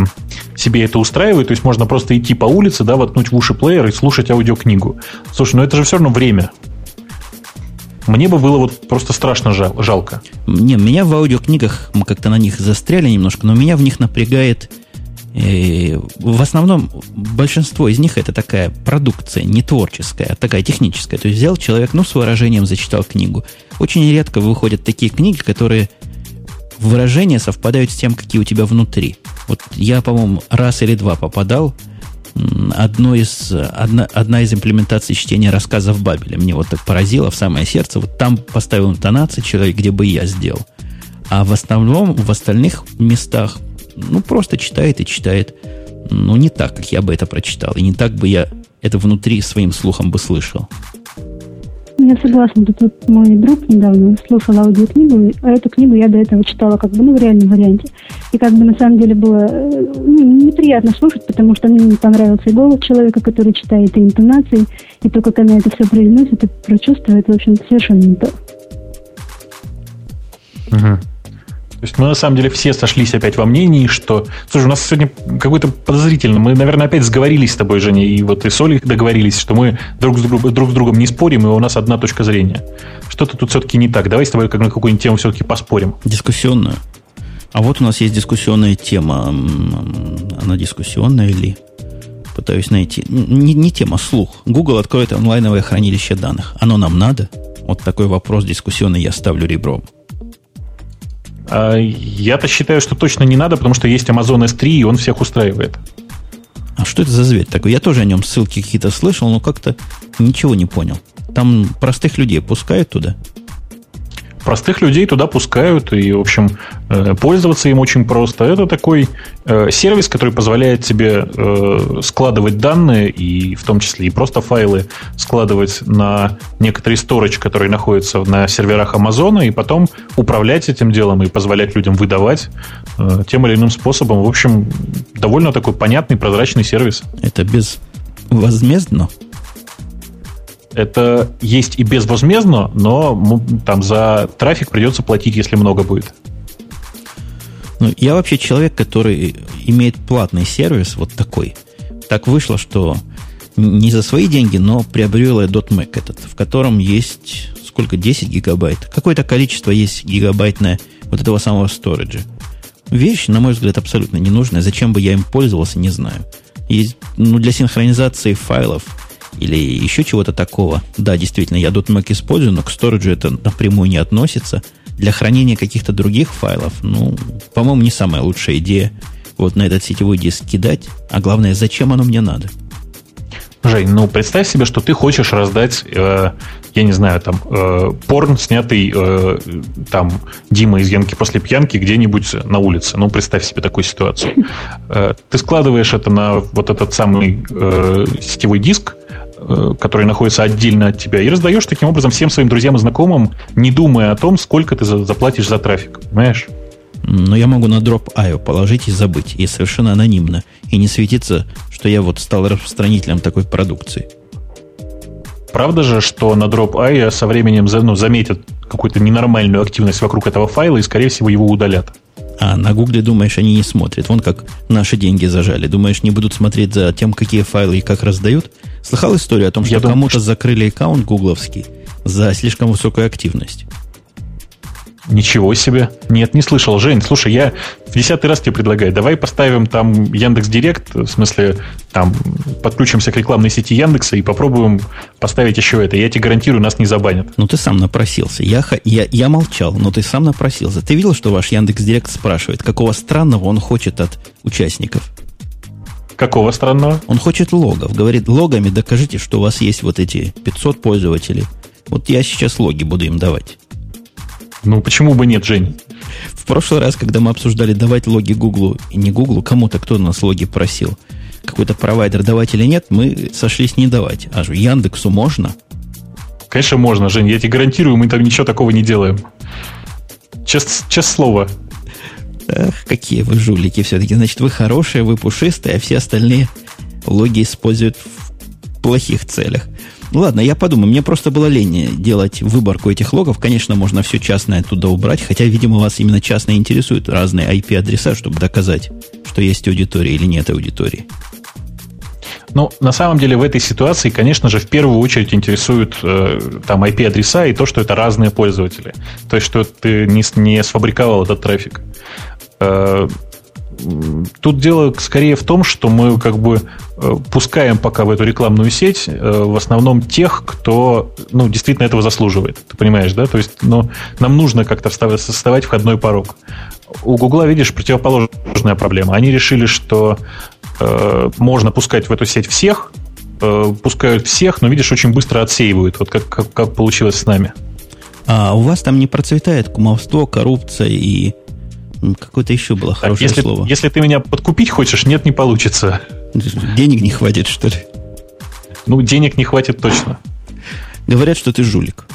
себе это устраивают. То есть можно просто идти по улице, да, воткнуть в уши плеер и слушать аудиокнигу. Слушай, ну это же все равно время. Мне бы было вот просто страшно жал, жалко. Не, меня в аудиокнигах, мы как-то на них застряли немножко, но меня в них напрягает э, в основном большинство из них это такая продукция, не творческая, а такая техническая. То есть взял человек, ну, с выражением зачитал книгу. Очень редко выходят такие книги, которые выражения совпадают с тем, какие у тебя внутри. Вот я, по-моему, раз или два попадал одно из, одна, одна из имплементаций чтения рассказов Бабеля мне вот так поразило в самое сердце. Вот там поставил интонации человек, где бы я сделал. А в основном, в остальных местах, ну, просто читает и читает. Ну, не так, как я бы это прочитал. И не так бы я это внутри своим слухом бы слышал. Я согласна. Тут вот мой друг недавно слушал аудиокнигу, а эту книгу я до этого читала как бы ну, в реальном варианте. И как бы на самом деле было э, ну, неприятно слушать, потому что мне не понравился и голос человека, который читает, и интонации, и то, как она это все произносит, и прочувствует, в общем, совершенно не то. Угу. То есть мы на самом деле все сошлись опять во мнении, что... Слушай, у нас сегодня какой-то подозрительно. Мы, наверное, опять сговорились с тобой, Женя, и вот и с Олей договорились, что мы друг с, друг, друг с другом не спорим, и у нас одна точка зрения. Что-то тут все-таки не так. Давай с тобой как на какую-нибудь тему все-таки поспорим. Дискуссионную. А вот у нас есть дискуссионная тема. Она дискуссионная или? Пытаюсь найти. Не, не тема, слух. Google откроет онлайновое хранилище данных. Оно нам надо? Вот такой вопрос дискуссионный я ставлю ребром. А, я-то считаю, что точно не надо, потому что есть Amazon S3, и он всех устраивает. А что это за зверь такой? Я тоже о нем ссылки какие-то слышал, но как-то ничего не понял. Там простых людей пускают туда? Простых людей туда пускают, и, в общем, э, пользоваться им очень просто. Это такой э, сервис, который позволяет тебе э, складывать данные, и в том числе и просто файлы складывать на некоторый сторож, который находится на серверах Амазона, и потом управлять этим делом и позволять людям выдавать тем или иным способом. В общем, довольно такой понятный, прозрачный сервис. Это без возмездно? Это есть и безвозмездно, но там за трафик придется платить, если много будет. Ну, я вообще человек, который имеет платный сервис, вот такой. Так вышло, что не за свои деньги, но приобрел я .Mac этот, в котором есть сколько, 10 гигабайт. Какое-то количество есть гигабайтное вот этого самого сториджа. Вещь, на мой взгляд, абсолютно ненужная. Зачем бы я им пользовался, не знаю. Есть, ну, для синхронизации файлов или еще чего-то такого. Да, действительно, я .Mac использую, но к сториджу это напрямую не относится. Для хранения каких-то других файлов, ну, по-моему, не самая лучшая идея вот на этот сетевой диск кидать. А главное, зачем оно мне надо? Жень, ну представь себе, что ты хочешь раздать, э, я не знаю, там, э, порн, снятый э, там Дима из Янки после пьянки где-нибудь на улице. Ну, представь себе такую ситуацию. Э, ты складываешь это на вот этот самый э, сетевой диск, э, который находится отдельно от тебя, и раздаешь таким образом всем своим друзьям и знакомым, не думая о том, сколько ты заплатишь за трафик. Понимаешь? Но я могу на Drop.io положить и забыть, и совершенно анонимно, и не светиться, что я вот стал распространителем такой продукции. Правда же, что на Drop.io со временем ну, заметят какую-то ненормальную активность вокруг этого файла и, скорее всего, его удалят? А на Гугле, думаешь, они не смотрят. Вон как наши деньги зажали. Думаешь, не будут смотреть за тем, какие файлы и как раздают? Слыхал историю о том, что кому-то закрыли аккаунт гугловский за слишком высокую активность? Ничего себе. Нет, не слышал. Жень, слушай, я в десятый раз тебе предлагаю, давай поставим там Яндекс Директ, в смысле, там подключимся к рекламной сети Яндекса и попробуем поставить еще это. Я тебе гарантирую, нас не забанят. Ну, ты сам напросился. Я, я, я молчал, но ты сам напросился. Ты видел, что ваш Яндекс Директ спрашивает, какого странного он хочет от участников? Какого странного? Он хочет логов. Говорит, логами докажите, что у вас есть вот эти 500 пользователей. Вот я сейчас логи буду им давать. Ну, почему бы нет, Жень? В прошлый раз, когда мы обсуждали давать логи Гуглу, и не Гуглу, кому-то, кто нас логи просил, какой-то провайдер давать или нет, мы сошлись не давать. А же Яндексу можно? Конечно, можно, Жень. Я тебе гарантирую, мы там ничего такого не делаем. Чест, чест слово. Ах, какие вы жулики все-таки. Значит, вы хорошие, вы пушистые, а все остальные логи используют в плохих целях. Ладно, я подумаю. Мне просто было лень делать выборку этих логов. Конечно, можно все частное оттуда убрать, хотя, видимо, вас именно частно интересуют разные IP-адреса, чтобы доказать, что есть аудитория или нет аудитории. Ну, на самом деле в этой ситуации, конечно же, в первую очередь интересуют э, там IP-адреса и то, что это разные пользователи. То есть, что ты не, не сфабриковал этот трафик. Э, Тут дело скорее в том, что мы как бы э, пускаем пока в эту рекламную сеть э, в основном тех, кто ну, действительно этого заслуживает. Ты понимаешь, да? То есть ну, нам нужно как-то создавать входной порог. У Гугла, видишь, противоположная проблема. Они решили, что э, можно пускать в эту сеть всех, э, пускают всех, но, видишь, очень быстро отсеивают, вот как, как, как получилось с нами. А у вас там не процветает кумовство, коррупция и Какое-то еще было хорошее так, если, слово. Если ты меня подкупить хочешь, нет, не получится. Денег не хватит, что ли? Ну, денег не хватит точно. Говорят, что ты жулик.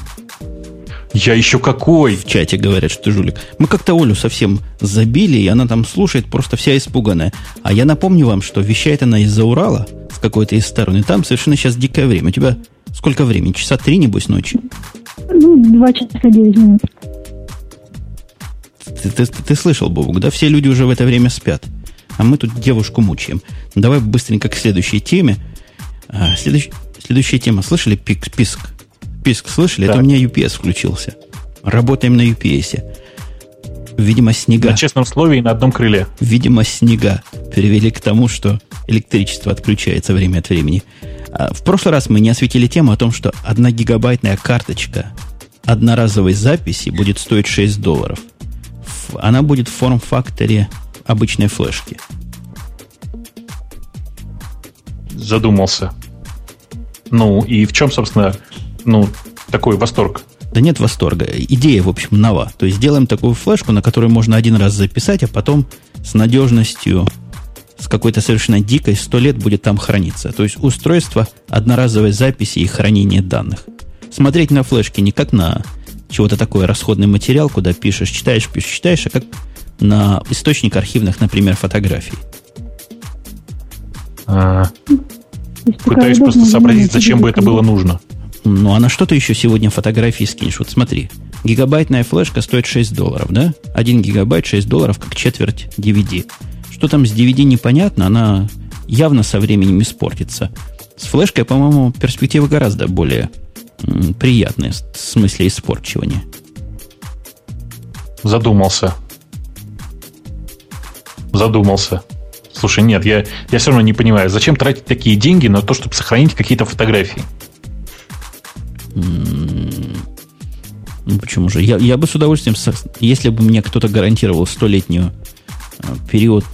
Я еще какой? В чате говорят, что ты жулик. Мы как-то Олю совсем забили, и она там слушает, просто вся испуганная. А я напомню вам, что вещает она из-за Урала, с какой-то из стороны. Там совершенно сейчас дикое время. У тебя сколько времени? Часа три, небось, ночи? Ну, два часа девять минут. Ты, ты, ты слышал, Бобук, да? Все люди уже в это время спят. А мы тут девушку мучаем. Давай быстренько к следующей теме. А, следующ, следующая тема. Слышали пик, писк? Писк слышали? Да. Это у меня UPS включился. Работаем на UPS. Видимо, снега. На честном слове и на одном крыле. Видимо, снега привели к тому, что электричество отключается время от времени. А в прошлый раз мы не осветили тему о том, что одна гигабайтная карточка одноразовой записи будет стоить 6 долларов – она будет в форм-факторе обычной флешки. Задумался. Ну, и в чем, собственно, ну, такой восторг? Да нет восторга. Идея, в общем, нова. То есть сделаем такую флешку, на которую можно один раз записать, а потом с надежностью, с какой-то совершенно дикой, сто лет будет там храниться. То есть устройство одноразовой записи и хранения данных. Смотреть на флешке не как на чего-то такое, расходный материал, куда пишешь, читаешь, пишешь, читаешь, а как на источник архивных, например, фотографий. А, пытаюсь просто сообразить, зачем бы это было нужно. Ну, а на что ты еще сегодня фотографии скинешь? Вот смотри, гигабайтная флешка стоит 6 долларов, да? 1 гигабайт 6 долларов, как четверть DVD. Что там с DVD непонятно, она явно со временем испортится. С флешкой, по-моему, перспектива гораздо более приятное в смысле испорчивания. Задумался. Задумался. Слушай, нет, я, я все равно не понимаю, зачем тратить такие деньги на то, чтобы сохранить какие-то фотографии? Ну, почему же? Я, я бы с удовольствием, если бы мне кто-то гарантировал столетнюю э, период,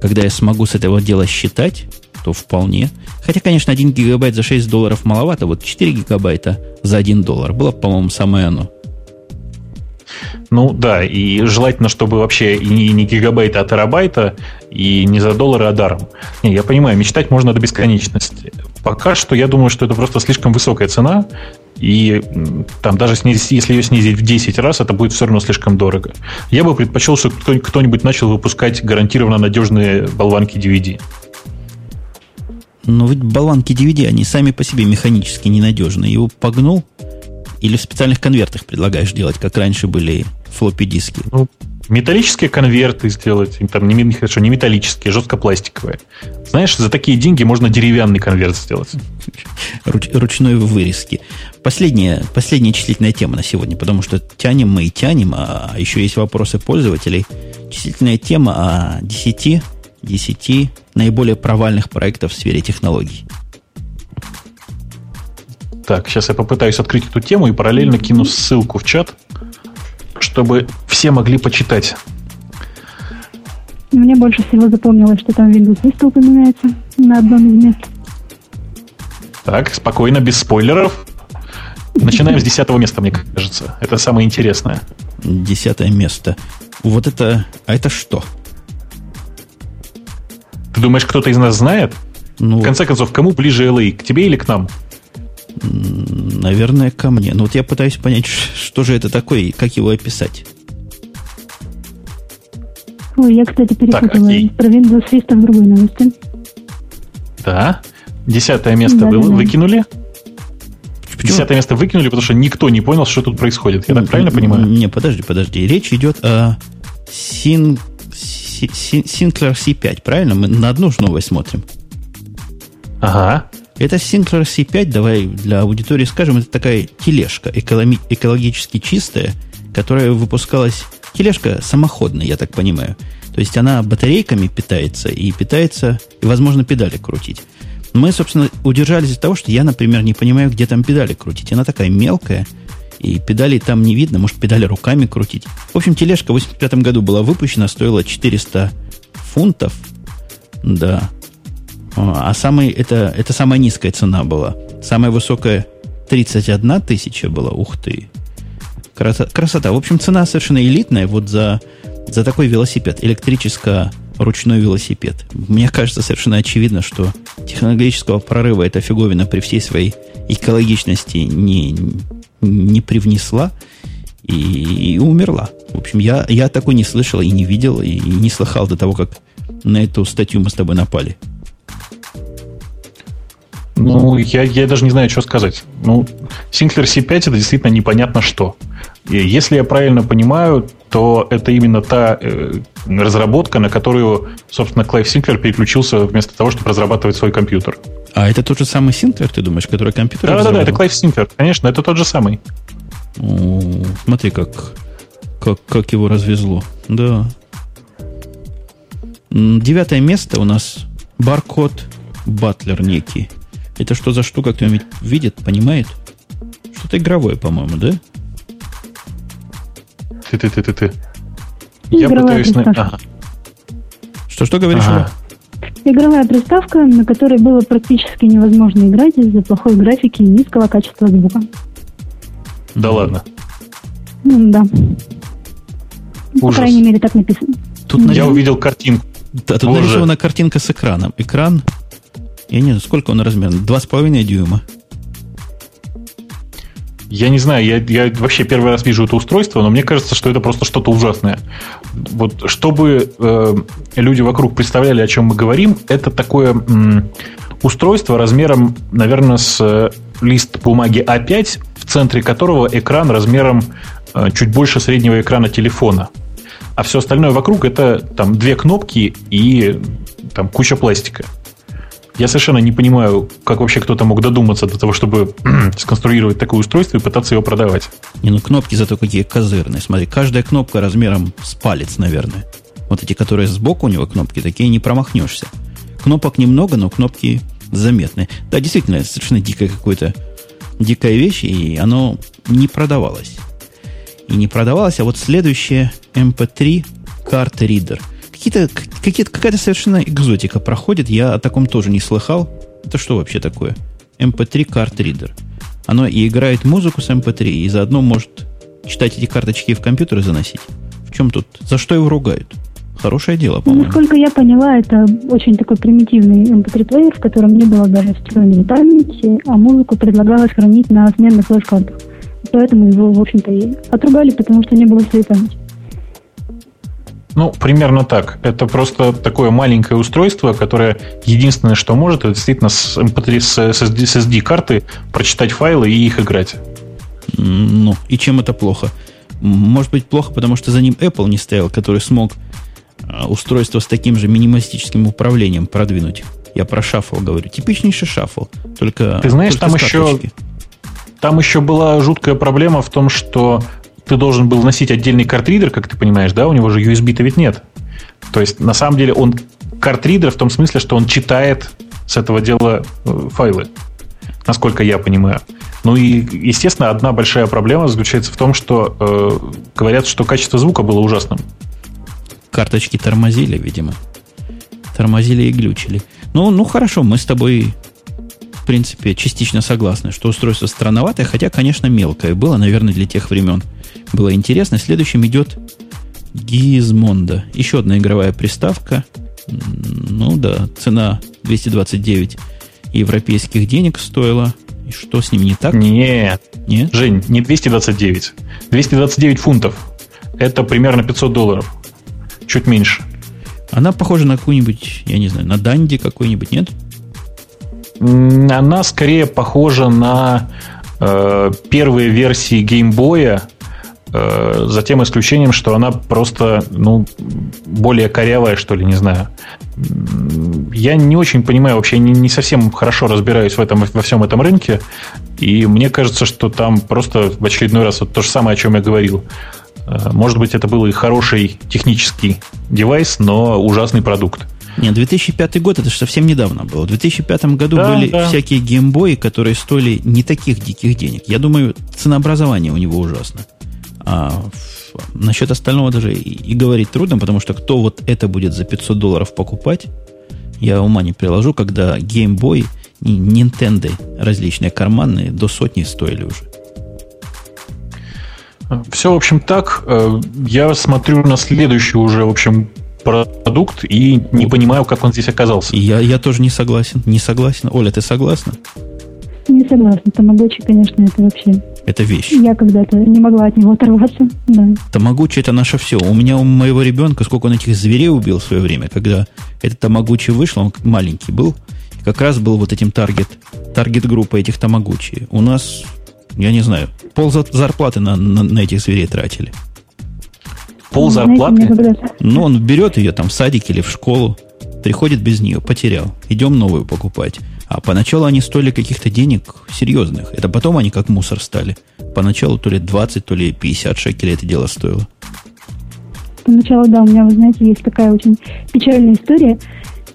когда я смогу с этого дела считать, то вполне. Хотя, конечно, 1 гигабайт за 6 долларов маловато. Вот 4 гигабайта за 1 доллар было, по-моему, самое оно. Ну да, и желательно, чтобы вообще и не, не гигабайта, а терабайта, и не за доллары, а даром. Не, я понимаю, мечтать можно до бесконечности. Пока что я думаю, что это просто слишком высокая цена, и там даже снизить, если ее снизить в 10 раз, это будет все равно слишком дорого. Я бы предпочел, чтобы кто-нибудь начал выпускать гарантированно надежные болванки DVD. Но ведь болванки DVD, они сами по себе механически ненадежные. Его погнул, или в специальных конвертах предлагаешь делать, как раньше были флоппи диски? Ну, металлические конверты сделать, там не, хорошо, не металлические, жестко пластиковые. Знаешь, за такие деньги можно деревянный конверт сделать. <laughs> Руч, ручной вырезки. Последняя, последняя числительная тема на сегодня, потому что тянем мы и тянем, а еще есть вопросы пользователей. Числительная тема о 10, 10 наиболее провальных проектов в сфере технологий. Так, сейчас я попытаюсь открыть эту тему и параллельно кину ссылку в чат, чтобы все могли почитать. Мне больше всего запомнилось, что там Windows Vista упоминается на одном из мест. Так, спокойно, без спойлеров. Начинаем с десятого места, мне кажется. Это самое интересное. Десятое место. Вот это... А это что? Ты думаешь, кто-то из нас знает? Ну, в конце концов, кому ближе LA? К тебе или к нам? Наверное, ко мне. Но вот я пытаюсь понять, <laughs> что же это такое и как его описать. Ой, я, кстати, перепутала так, про Windows Vista в другой новости. Да. Десятое место да, вы, да, выкинули. Почему? Десятое место выкинули, потому что никто не понял, что тут происходит. Я так правильно понимаю? Не, подожди, подожди. Речь идет о Син, Sinclair C5, правильно? Мы на одну же новость смотрим. Ага. Это Sinclair C5, давай для аудитории скажем, это такая тележка экологически чистая, которая выпускалась... Тележка самоходная, я так понимаю. То есть она батарейками питается и питается, и, возможно, педали крутить. Мы, собственно, удержались от того, что я, например, не понимаю, где там педали крутить. Она такая мелкая, и педали там не видно, может, педали руками крутить. В общем, тележка в 85 году была выпущена, стоила 400 фунтов. Да, а самый, это, это самая низкая цена была. Самая высокая 31 тысяча была. Ух ты. Красота. красота. В общем, цена совершенно элитная вот за, за такой велосипед. Электрическо ручной велосипед. Мне кажется совершенно очевидно, что технологического прорыва эта фиговина при всей своей экологичности не, не привнесла и, и умерла. В общем, я, я такой не слышал и не видел, и не слыхал до того, как на эту статью мы с тобой напали. Ну, я, я даже не знаю, что сказать. Ну, Sinclair C5 это действительно непонятно что. Если я правильно понимаю, то это именно та э, разработка, на которую, собственно, Клайв Синклер переключился вместо того, чтобы разрабатывать свой компьютер. А это тот же самый Синклер, ты думаешь, который компьютер Да, да, да, это Клайв Синклер, конечно, это тот же самый. О, смотри, как, как, как его развезло. Да. Девятое место у нас Barcode Battler некий. Это что за штука, кто-нибудь видит, понимает? Что-то игровое, по-моему, да? Ты-ты-ты-ты-ты. Я пытаюсь... На... Ага. Что-что говоришь? Ага. Игровая приставка, на которой было практически невозможно играть из-за плохой графики и низкого качества звука. Да ладно? да. Ужас. По крайней мере, так написано. Тут Я увидел картинку. Да, тут Боже. нарисована картинка с экраном. Экран я не знаю, сколько он размер? Два с половиной дюйма. Я не знаю, я, я вообще первый раз вижу это устройство, но мне кажется, что это просто что-то ужасное. Вот чтобы э, люди вокруг представляли, о чем мы говорим, это такое м, устройство размером, наверное, с э, лист бумаги А5, в центре которого экран размером э, чуть больше среднего экрана телефона. А все остальное вокруг это там две кнопки и там куча пластика. Я совершенно не понимаю, как вообще кто-то мог додуматься до того, чтобы <clears throat> сконструировать такое устройство и пытаться его продавать. Не, ну кнопки зато какие козырные. Смотри, каждая кнопка размером с палец, наверное. Вот эти, которые сбоку у него кнопки, такие не промахнешься. Кнопок немного, но кнопки заметные. Да, действительно, совершенно дикая какое-то дикая вещь, и оно не продавалось. И не продавалось, а вот следующее MP3 карт ридер. Какие-то, какие какая-то совершенно экзотика проходит. Я о таком тоже не слыхал. Это что вообще такое? MP3 карт ридер. Оно и играет музыку с MP3, и заодно может читать эти карточки в компьютер и заносить. В чем тут? За что его ругают? Хорошее дело, ну, по-моему. Насколько я поняла, это очень такой примитивный MP3-плеер, в котором не было даже встроенной памяти, а музыку предлагалось хранить на сменных флеш-картах. Поэтому его, в общем-то, и отругали, потому что не было своей памяти. Ну, примерно так. Это просто такое маленькое устройство, которое единственное, что может, это действительно с MP3 с SSD-карты прочитать файлы и их играть. Ну, и чем это плохо? Может быть, плохо, потому что за ним Apple не стоял, который смог а, устройство с таким же минималистическим управлением продвинуть. Я про шаффл говорю. Типичнейший шаффл. Только, Ты знаешь, только там еще, там еще была жуткая проблема в том, что ты должен был носить отдельный картридер, как ты понимаешь, да? У него же USB-то ведь нет. То есть, на самом деле, он картридер в том смысле, что он читает с этого дела э, файлы, насколько я понимаю. Ну и, естественно, одна большая проблема заключается в том, что э, говорят, что качество звука было ужасным. Карточки тормозили, видимо. Тормозили и глючили. Ну, ну хорошо, мы с тобой, принципе, частично согласны, что устройство странноватое, хотя, конечно, мелкое было, наверное, для тех времен. Было интересно. Следующим идет Gizmondo. Еще одна игровая приставка. Ну да, цена 229 европейских денег стоила. И что с ним не так? Нет. Нет? Жень, не 229. 229 фунтов. Это примерно 500 долларов. Чуть меньше. Она похожа на какую-нибудь, я не знаю, на Данди какой-нибудь, нет? Она скорее похожа на э, первые версии геймбоя, э, за тем исключением, что она просто ну, более корявая, что ли, не знаю. Я не очень понимаю, вообще не, не совсем хорошо разбираюсь в этом, во всем этом рынке, и мне кажется, что там просто в очередной раз вот то же самое, о чем я говорил. Э, может быть, это был и хороший технический девайс, но ужасный продукт. Нет, 2005 год, это же совсем недавно было. В 2005 году да, были да. всякие геймбои, которые стоили не таких диких денег. Я думаю, ценообразование у него ужасно. А насчет остального даже и, и говорить трудно, потому что кто вот это будет за 500 долларов покупать, я ума не приложу, когда геймбой, Nintendo различные карманные до сотни стоили уже. Все, в общем, так. Э, я смотрю на следующий уже, в общем, продукт и не понимаю, как он здесь оказался. Я, я тоже не согласен. Не согласен. Оля, ты согласна? Не согласна. Тамагочи, конечно, это вообще... Это вещь. Я когда-то не могла от него оторваться. Да. Тамагочи это наше все. У меня у моего ребенка, сколько он этих зверей убил в свое время, когда этот Тамагучи вышел, он маленький был, как раз был вот этим таргет, таргет группа этих Тамагучи. У нас я не знаю, пол зарплаты на, на, на этих зверей тратили. Пол зарплаты? Ну, он берет ее там в садик или в школу, приходит без нее, потерял. Идем новую покупать. А поначалу они стоили каких-то денег серьезных. Это потом они как мусор стали. Поначалу то ли 20, то ли 50 шекелей это дело стоило. Поначалу, да, у меня, вы знаете, есть такая очень печальная история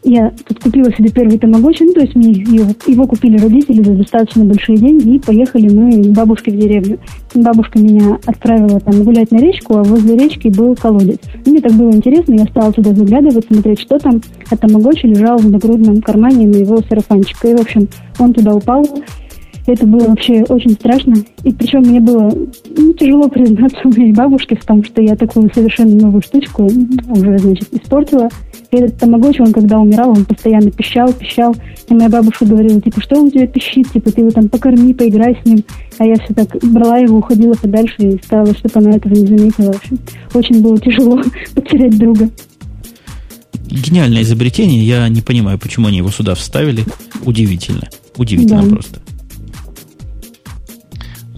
я тут купила себе первый тамагочи, ну, то есть мне его, его купили родители за достаточно большие деньги, и поехали мы к бабушке в деревню. Бабушка меня отправила там гулять на речку, а возле речки был колодец. Мне так было интересно, я стала туда заглядывать, смотреть, что там. А тамагочи лежал в нагрудном кармане моего сарафанчика. И, в общем, он туда упал, это было вообще очень страшно. И причем мне было ну, тяжело признаться моей бабушке в том, что я такую совершенно новую штучку уже, значит, испортила. И этот тамагочи, он когда умирал, он постоянно пищал, пищал. И моя бабушка говорила, типа, что он у тебя пищит? Типа, ты его там покорми, поиграй с ним. А я все так брала его, уходила подальше и старалась, чтобы она этого не заметила. В общем, очень было тяжело <laughs> потерять друга. Гениальное изобретение. Я не понимаю, почему они его сюда вставили. Удивительно. Удивительно да. просто.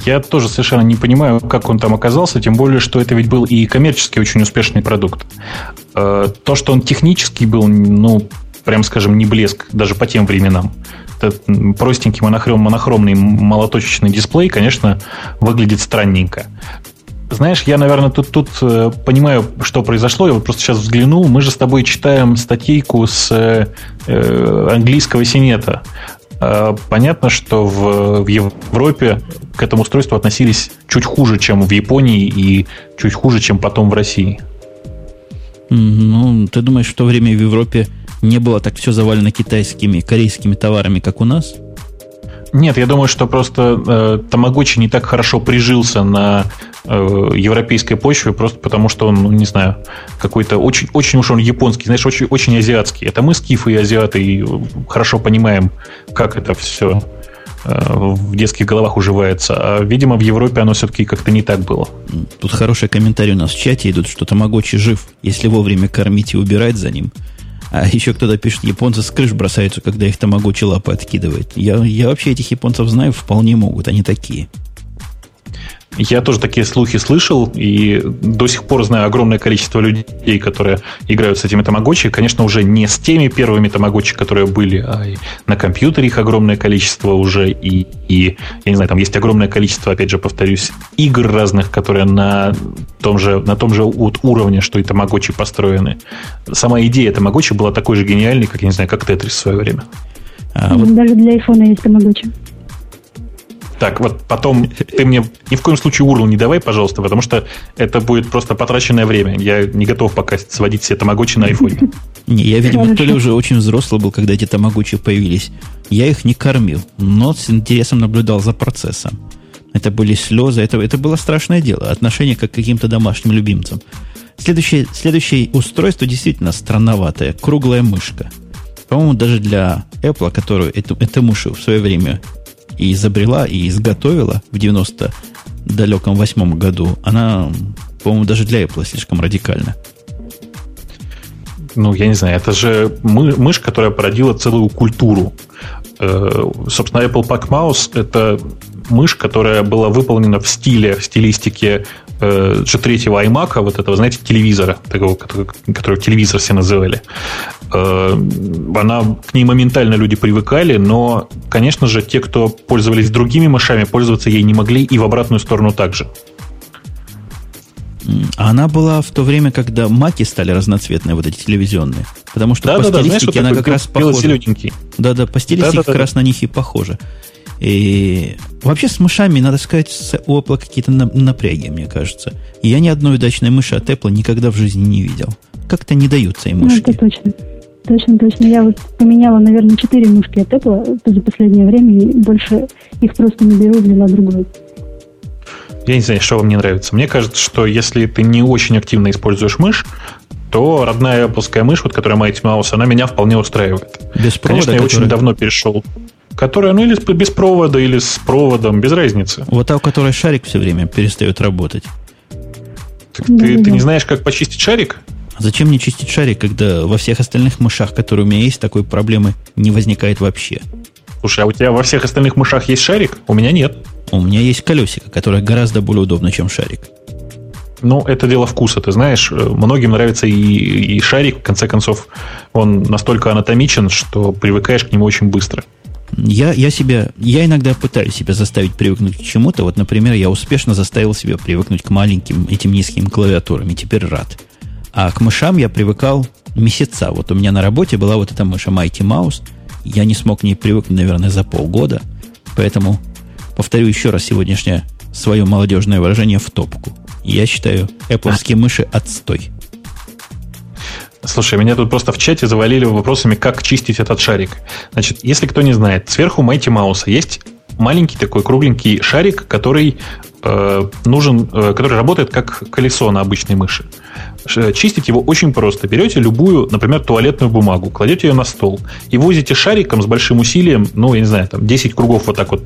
Я тоже совершенно не понимаю, как он там оказался, тем более, что это ведь был и коммерчески очень успешный продукт. Э, то, что он технически был, ну, прям скажем, не блеск даже по тем временам. Этот простенький монохром, монохромный молоточечный дисплей, конечно, выглядит странненько. Знаешь, я, наверное, тут, тут э, понимаю, что произошло. Я вот просто сейчас взглянул. Мы же с тобой читаем статейку с э, э английского синета. Э, понятно, что в, Европе к этому устройству относились чуть хуже, чем в Японии и чуть хуже, чем потом в России. Ну, ты думаешь, в то время в Европе не было так все завалено китайскими, корейскими товарами, как у нас? Нет, я думаю, что просто э, Тамагочи не так хорошо прижился на э, европейской почве, просто потому что он, ну, не знаю, какой-то очень, очень уж он японский, знаешь, очень, очень азиатский. Это мы, скифы и азиаты, и хорошо понимаем, как это все э, в детских головах уживается. А, видимо, в Европе оно все-таки как-то не так было. Тут хорошие комментарии у нас в чате идут, что Тамагочи жив, если вовремя кормить и убирать за ним – а еще кто-то пишет, японцы с крыш бросаются, когда их тамагочи лапы откидывает. Я, я вообще этих японцев знаю, вполне могут, они такие. Я тоже такие слухи слышал, и до сих пор знаю огромное количество людей, которые играют с этими тамагочи. Конечно, уже не с теми первыми тамагочи, которые были, а на компьютере их огромное количество уже. И, и, я не знаю, там есть огромное количество, опять же, повторюсь, игр разных, которые на том же, на том же уровне, что и тамагочи построены. Сама идея тамагочи была такой же гениальной, как, я не знаю, как Тетрис в свое время. А, вот... Даже для айфона есть тамагочи. Так, вот потом ты мне ни в коем случае URL не давай, пожалуйста, потому что это будет просто потраченное время. Я не готов пока сводить все тамагочи на айфоне. Не, я, видимо, то ли уже очень взрослый был, когда эти тамагочи появились. Я их не кормил, но с интересом наблюдал за процессом. Это были слезы, это, это было страшное дело. Отношение как к каким-то домашним любимцам. Следующее, следующее устройство действительно странноватое. Круглая мышка. По-моему, даже для Apple, которую эту, эту мышь в свое время и изобрела, и изготовила в 90 далеком восьмом году, она, по-моему, даже для Apple слишком радикальна. Ну, я не знаю, это же мы, мышь, которая породила целую культуру. Э, собственно, Apple Pack Mouse – это мышь, которая была выполнена в стиле, в стилистике э, G3 iMac, вот этого, знаете, телевизора, такого, который, который телевизор все называли. Э, она, к ней моментально люди привыкали, но, конечно же, те, кто пользовались другими мышами, пользоваться ей не могли, и в обратную сторону также. Она была в то время, когда маки стали разноцветные, вот эти телевизионные. Потому что да, по да, стилистике да, знаешь, она как раз похожа. Да-да, по стилистике да, да, как да. раз на них и похожа. И вообще с мышами, надо сказать, у Apple какие-то напряги, мне кажется. И я ни одной удачной мыши от Apple никогда в жизни не видел. Как-то не даются им мышки. Ну, это точно. Точно, точно. Я вот поменяла, наверное, четыре мышки от Apple за последнее время, и больше их просто не беру, взяла другую. Я не знаю, что вам не нравится. Мне кажется, что если ты не очень активно используешь мышь, то родная Apple мышь, вот, которая Mighty Mouse, она меня вполне устраивает. Без провода, Конечно, я очень давно перешел Которая, ну, или без провода, или с проводом, без разницы. Вот та, у которой шарик все время перестает работать. Так ты, ты не знаешь, как почистить шарик? А зачем мне чистить шарик, когда во всех остальных мышах, которые у меня есть, такой проблемы не возникает вообще? Слушай, а у тебя во всех остальных мышах есть шарик? У меня нет. У меня есть колесико, которое гораздо более удобно, чем шарик. Ну, это дело вкуса, ты знаешь. Многим нравится и, и шарик, в конце концов, он настолько анатомичен, что привыкаешь к нему очень быстро. Я, я себя, я иногда пытаюсь себя заставить привыкнуть к чему-то. Вот, например, я успешно заставил себя привыкнуть к маленьким этим низким клавиатурам, и теперь рад. А к мышам я привыкал месяца. Вот у меня на работе была вот эта мыша Mighty Mouse. Я не смог к ней привыкнуть, наверное, за полгода. Поэтому повторю еще раз сегодняшнее свое молодежное выражение в топку. Я считаю Apple мыши отстой. Слушай, меня тут просто в чате завалили вопросами, как чистить этот шарик. Значит, если кто не знает, сверху Mighty Mouse есть маленький такой кругленький шарик, который э, нужен, э, который работает как колесо на обычной мыши. Чистить его очень просто. Берете любую, например, туалетную бумагу, кладете ее на стол и возите шариком с большим усилием, ну, я не знаю, там 10 кругов вот так вот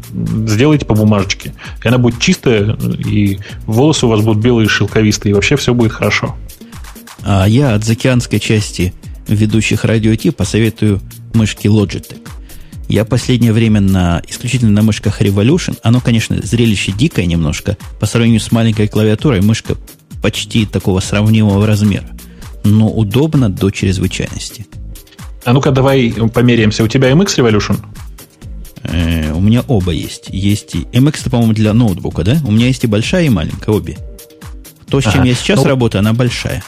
сделаете по бумажечке. И она будет чистая, и волосы у вас будут белые, шелковистые, и вообще все будет хорошо. А я от заокеанской части ведущих радио Ти посоветую мышки Logitech. Я последнее время на, исключительно на мышках Revolution. Оно, конечно, зрелище дикое немножко. По сравнению с маленькой клавиатурой, мышка почти такого сравнимого размера. Но удобно до чрезвычайности. А ну-ка давай померяемся. У тебя MX Revolution? Э, у меня оба есть. Есть и MX, по-моему, для ноутбука, да? У меня есть и большая, и маленькая, обе. То, с чем ага. я сейчас ну, работаю, она большая.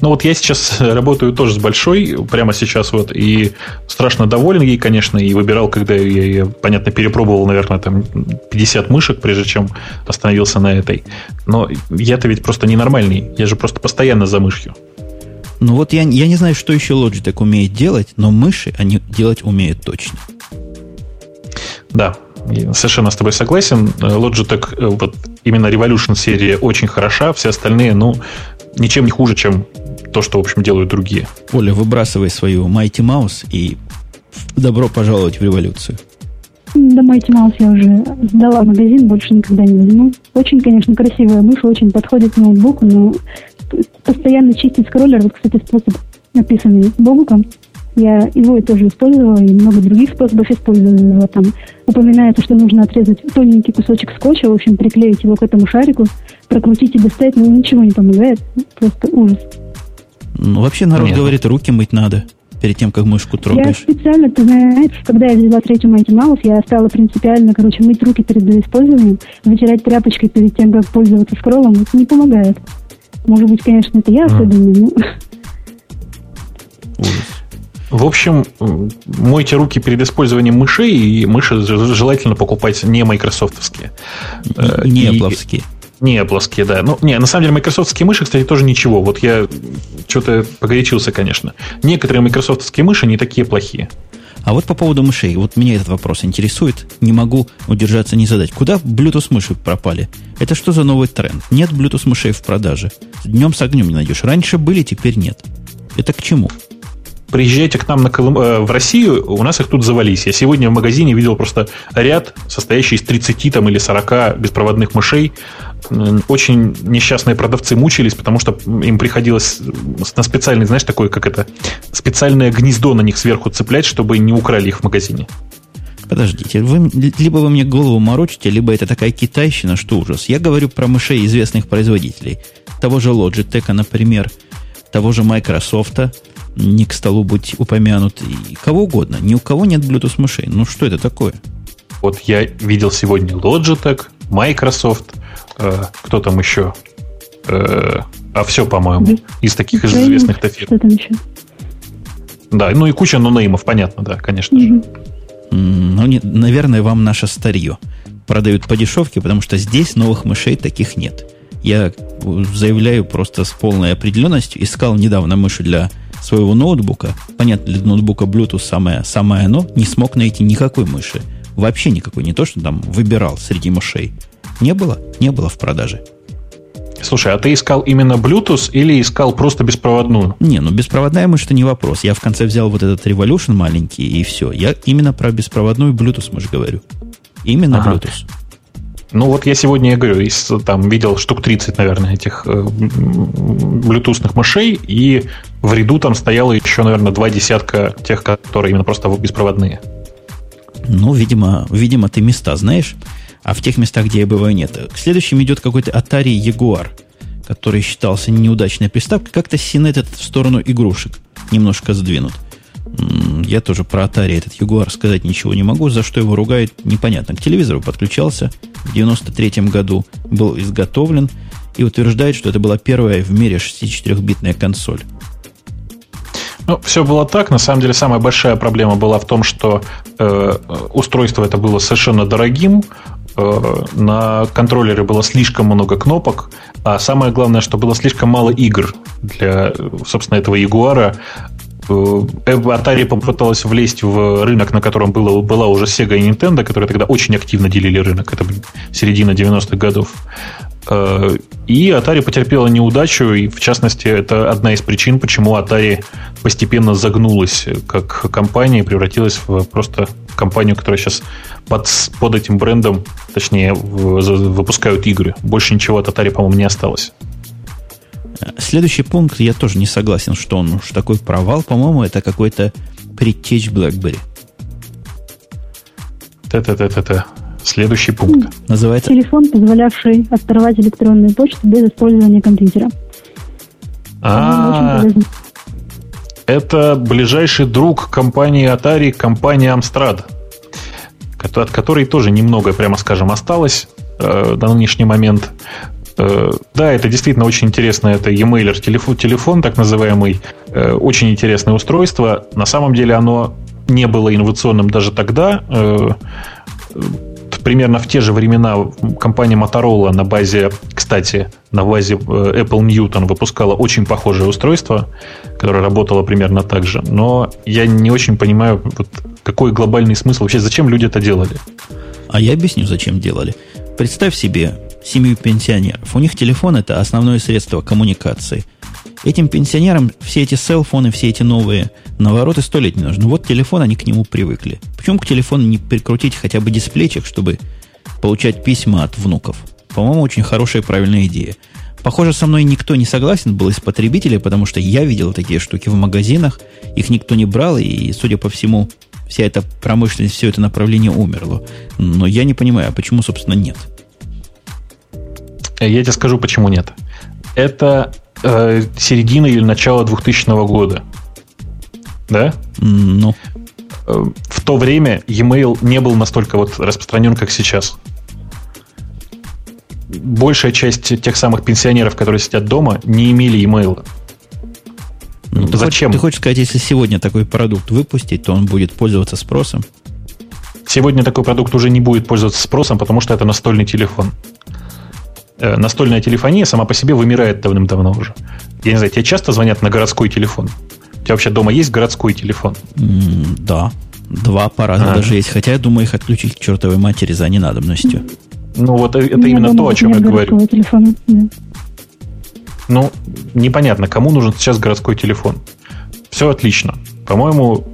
Ну вот я сейчас работаю тоже с большой, прямо сейчас вот, и страшно доволен ей, конечно, и выбирал, когда я ее, понятно, перепробовал, наверное, там 50 мышек, прежде чем остановился на этой. Но я-то ведь просто ненормальный, я же просто постоянно за мышью. Ну вот я, я не знаю, что еще Logitech умеет делать, но мыши они делать умеют точно. Да, совершенно с тобой согласен. Logitech, э, вот именно Revolution серия очень хороша, все остальные, ну, ничем не хуже, чем то, что, в общем, делают другие. Оля, выбрасывай свою Mighty Mouse и добро пожаловать в революцию. Да, Mighty Mouse я уже сдала в магазин, больше никогда не возьму. Очень, конечно, красивая мышь, очень подходит к ноутбуку, но постоянно чистить скроллер, вот, кстати, способ, написанный Богуком, я его тоже использовала, и много других способов использовала. Там упоминается, что нужно отрезать тоненький кусочек скотча, в общем, приклеить его к этому шарику, прокрутить и достать, но ничего не помогает. Просто ужас. Ну, вообще народ Нет. говорит, руки мыть надо перед тем, как мышку трогаешь. Я специально, ты знаешь, когда я взяла третью Mighty Mouse, я стала принципиально, короче, мыть руки перед использованием, вытирать тряпочкой перед тем, как пользоваться скроллом, это не помогает. Может быть, конечно, это я особенный, но... В общем, мойте руки перед использованием мышей, и мыши желательно покупать не майкрософтовские. Не Apple-овские. Не Apple, да. Ну, не, на самом деле, майкрософтские мыши, кстати, тоже ничего. Вот я что-то погорячился, конечно. Некоторые майкрософтские мыши не такие плохие. А вот по поводу мышей, вот меня этот вопрос интересует, не могу удержаться не задать. Куда Bluetooth мыши пропали? Это что за новый тренд? Нет Bluetooth мышей в продаже. Днем с огнем не найдешь. Раньше были, теперь нет. Это к чему? приезжайте к нам на Колым, э, в Россию, у нас их тут завались. Я сегодня в магазине видел просто ряд, состоящий из 30 там, или 40 беспроводных мышей. Очень несчастные продавцы мучились, потому что им приходилось на специальный, знаешь, такое, как это, специальное гнездо на них сверху цеплять, чтобы не украли их в магазине. Подождите, вы, либо вы мне голову морочите, либо это такая китайщина, что ужас. Я говорю про мышей известных производителей. Того же Logitech, например, того же Microsoft, не к столу быть упомянут, и кого угодно. Ни у кого нет Bluetooth мышей. Ну, что это такое? Вот я видел сегодня Logitech, Microsoft, э, кто там еще? Э, а все, по-моему, из таких из известных фирм. Да, ну и куча нонеймов, понятно, да, конечно же. Ну, не, наверное, вам наше старье продают по дешевке, потому что здесь новых мышей таких нет. Я заявляю просто с полной определенностью. Искал недавно мыши для своего ноутбука, понятно, для ноутбука Bluetooth самое, самое оно, не смог найти никакой мыши. Вообще никакой. Не то, что там выбирал среди мышей. Не было? Не было в продаже. Слушай, а ты искал именно Bluetooth или искал просто беспроводную? Не, ну беспроводная мышь это не вопрос. Я в конце взял вот этот Revolution маленький и все. Я именно про беспроводную Bluetooth мышь говорю. Именно ага. Bluetooth. Ну, вот я сегодня, я говорю, из, там видел штук 30, наверное, этих э, блютусных мышей, и в ряду там стояло еще, наверное, два десятка тех, которые именно просто беспроводные. Ну, видимо, видимо, ты места знаешь, а в тех местах, где я бываю, нет. К следующим идет какой-то Atari Jaguar, который считался неудачной приставкой. Как-то Синет этот в сторону игрушек немножко сдвинут. Я тоже про Atari этот Jaguar сказать ничего не могу. За что его ругают, непонятно. К телевизору подключался в 93 году, был изготовлен и утверждает, что это была первая в мире 64-битная консоль. Ну, все было так. На самом деле, самая большая проблема была в том, что э, устройство это было совершенно дорогим, на контроллере было слишком много кнопок, а самое главное, что было слишком мало игр для, собственно, этого Ягуара. Э, Atari попыталась влезть в рынок, на котором было, была уже Sega и Nintendo, которые тогда очень активно делили рынок. Это середина 90-х годов. Э, и Atari потерпела неудачу, и в частности, это одна из причин, почему Atari постепенно загнулась как компания и превратилась в просто компанию, которая сейчас под, под этим брендом, точнее, выпускают игры. Больше ничего от Atari, по-моему, не осталось. Следующий пункт, я тоже не согласен, что он уж такой провал. По-моему, это какой-то предтечь BlackBerry. Та-та-та-та-та. Следующий пункт. Называется... Телефон, позволявший оторвать электронную почту без использования компьютера. А, Это ближайший друг компании Atari, компания Amstrad, от которой тоже немного, прямо скажем, осталось э, на нынешний момент. Э, да, это действительно очень интересно. Это e-mailer телефон, телефон, так называемый. Э, очень интересное устройство. На самом деле оно не было инновационным даже тогда. Э, примерно в те же времена компания Motorola на базе, кстати, на базе Apple Newton выпускала очень похожее устройство, которое работало примерно так же. Но я не очень понимаю, вот, какой глобальный смысл вообще, зачем люди это делали. А я объясню, зачем делали. Представь себе семью пенсионеров. У них телефон – это основное средство коммуникации. Этим пенсионерам все эти селфоны, все эти новые навороты сто лет не нужны. Вот телефон, они к нему привыкли. Почему к телефону не прикрутить хотя бы дисплейчик, чтобы получать письма от внуков? По-моему, очень хорошая и правильная идея. Похоже, со мной никто не согласен был из потребителей, потому что я видел такие штуки в магазинах, их никто не брал, и, судя по всему, вся эта промышленность, все это направление умерло. Но я не понимаю, а почему, собственно, нет? Я тебе скажу, почему нет. Это э, середина или начало 2000 года. Да? Ну. Э, в то время e-mail не был настолько вот распространен, как сейчас. Большая часть тех самых пенсионеров, которые сидят дома, не имели e-mail. Ну, ты Зачем? Хочешь, ты хочешь сказать, если сегодня такой продукт выпустить, то он будет пользоваться спросом? Сегодня такой продукт уже не будет пользоваться спросом, потому что это настольный телефон. Э, настольная телефония сама по себе вымирает давным-давно уже. Я не знаю, тебе часто звонят на городской телефон? У тебя вообще дома есть городской телефон? Mm, да. Два аппарата а. даже есть. Хотя я думаю их отключить к чертовой матери за ненадобностью. Ну, вот это ну, именно то, о чем я говорю. Телефона. Ну, непонятно, кому нужен сейчас городской телефон. Все отлично. По-моему,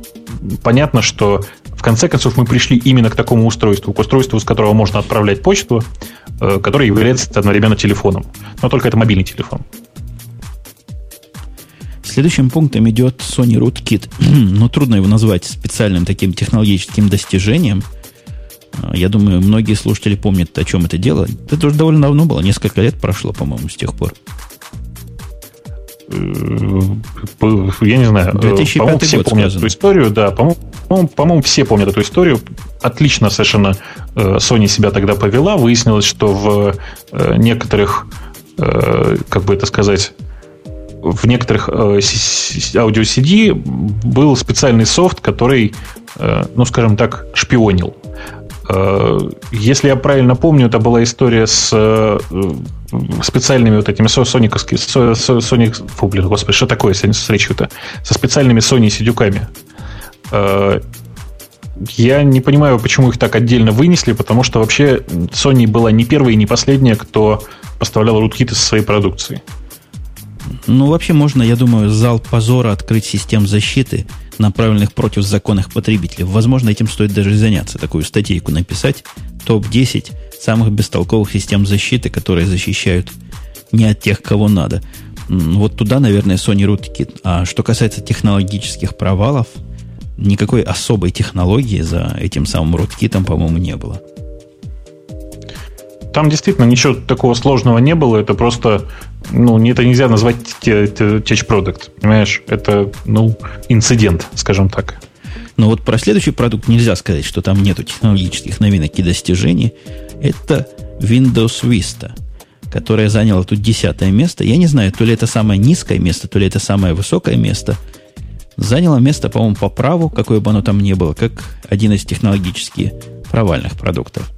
понятно, что в конце концов мы пришли именно к такому устройству, к устройству, с которого можно отправлять почту, Э, который является одновременно телефоном. Но только это мобильный телефон. Следующим пунктом идет Sony Rootkit. <clears throat> Но трудно его назвать специальным таким технологическим достижением. Э, я думаю, многие слушатели помнят, о чем это дело. Это уже довольно давно было, несколько лет прошло, по-моему, с тех пор. Э, я не знаю. 2005 по-моему, все год помнят сказано. эту историю, да. По-моему, по-моему, все помнят эту историю. Отлично совершенно э, Sony себя тогда повела. Выяснилось, что в э, некоторых, как бы это сказать, в некоторых аудио CD был специальный софт, который, ну, скажем так, шпионил. Если я правильно помню, это была история с специальными вот этими сониковскими, Sony, фу, блин, господи, что такое с речью-то? Со специальными Sony сидюками. Э, я не понимаю, почему их так отдельно вынесли, потому что вообще Sony была не первая и не последняя, кто поставлял руткиты со своей продукции. Ну, вообще можно, я думаю, зал позора открыть систем защиты, направленных против законных потребителей. Возможно, этим стоит даже заняться, такую статейку написать. Топ-10 самых бестолковых систем защиты, которые защищают не от тех, кого надо. Вот туда, наверное, Sony Rootkit. А что касается технологических провалов, никакой особой технологии за этим самым руткитом, по-моему, не было. Там действительно ничего такого сложного не было. Это просто, ну, это нельзя назвать tech продукт. Понимаешь? Это, ну, инцидент, скажем так. Но вот про следующий продукт нельзя сказать, что там нету технологических новинок и достижений это Windows Vista, которая заняла тут десятое место. Я не знаю, то ли это самое низкое место, то ли это самое высокое место. Заняла место, по-моему, по праву, какое бы оно там ни было, как один из технологически провальных продуктов.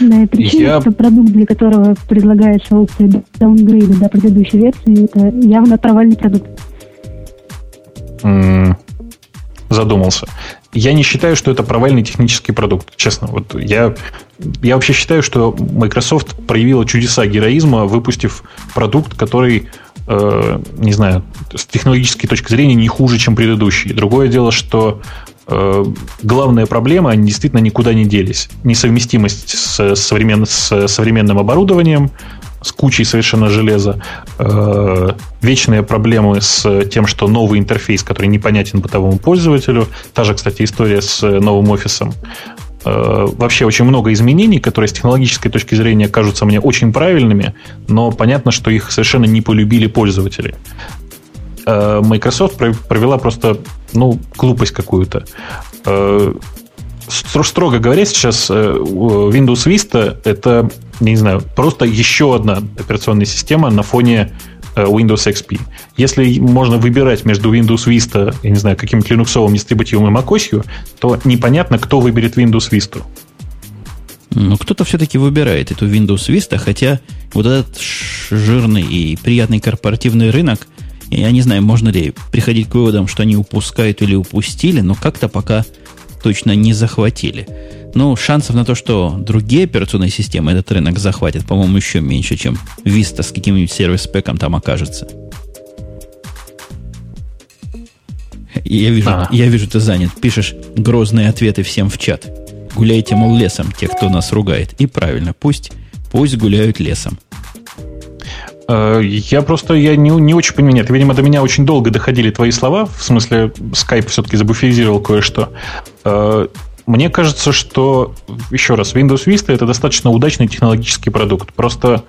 Да, и причина, Я... что продукт, для которого предлагается опция даунгрейда до предыдущей версии, это явно провальный продукт. Mm, задумался я не считаю, что это провальный технический продукт, честно. Вот я, я вообще считаю, что Microsoft проявила чудеса героизма, выпустив продукт, который, э, не знаю, с технологической точки зрения не хуже, чем предыдущий. Другое дело, что главная проблема, они действительно никуда не делись. Несовместимость с, современ, с современным оборудованием, с кучей совершенно железа, э, вечные проблемы с тем, что новый интерфейс, который непонятен бытовому пользователю, та же, кстати, история с новым офисом, э, вообще очень много изменений, которые с технологической точки зрения кажутся мне очень правильными, но понятно, что их совершенно не полюбили пользователи. Э, Microsoft провела просто, ну, глупость какую-то. Э, строго говоря, сейчас Windows Vista это, не знаю, просто еще одна операционная система на фоне Windows XP. Если можно выбирать между Windows Vista, я не знаю, каким-то линуксовым дистрибутивом и macOS, то непонятно, кто выберет Windows Vista. Ну, кто-то все-таки выбирает эту Windows Vista, хотя вот этот жирный и приятный корпоративный рынок, я не знаю, можно ли приходить к выводам, что они упускают или упустили, но как-то пока точно не захватили. Но шансов на то, что другие операционные системы этот рынок захватят, по-моему, еще меньше, чем Vista с каким-нибудь сервис-пеком там окажется. Я вижу, а. я вижу, ты занят. Пишешь грозные ответы всем в чат. Гуляйте, мол, лесом, те, кто нас ругает. И правильно, пусть, пусть гуляют лесом. Э, я просто я не, не очень понимаю. Нет, видимо, до меня очень долго доходили твои слова. В смысле, Skype все-таки забуферизировал кое-что. Э, мне кажется, что, еще раз, Windows Vista это достаточно удачный технологический продукт. Просто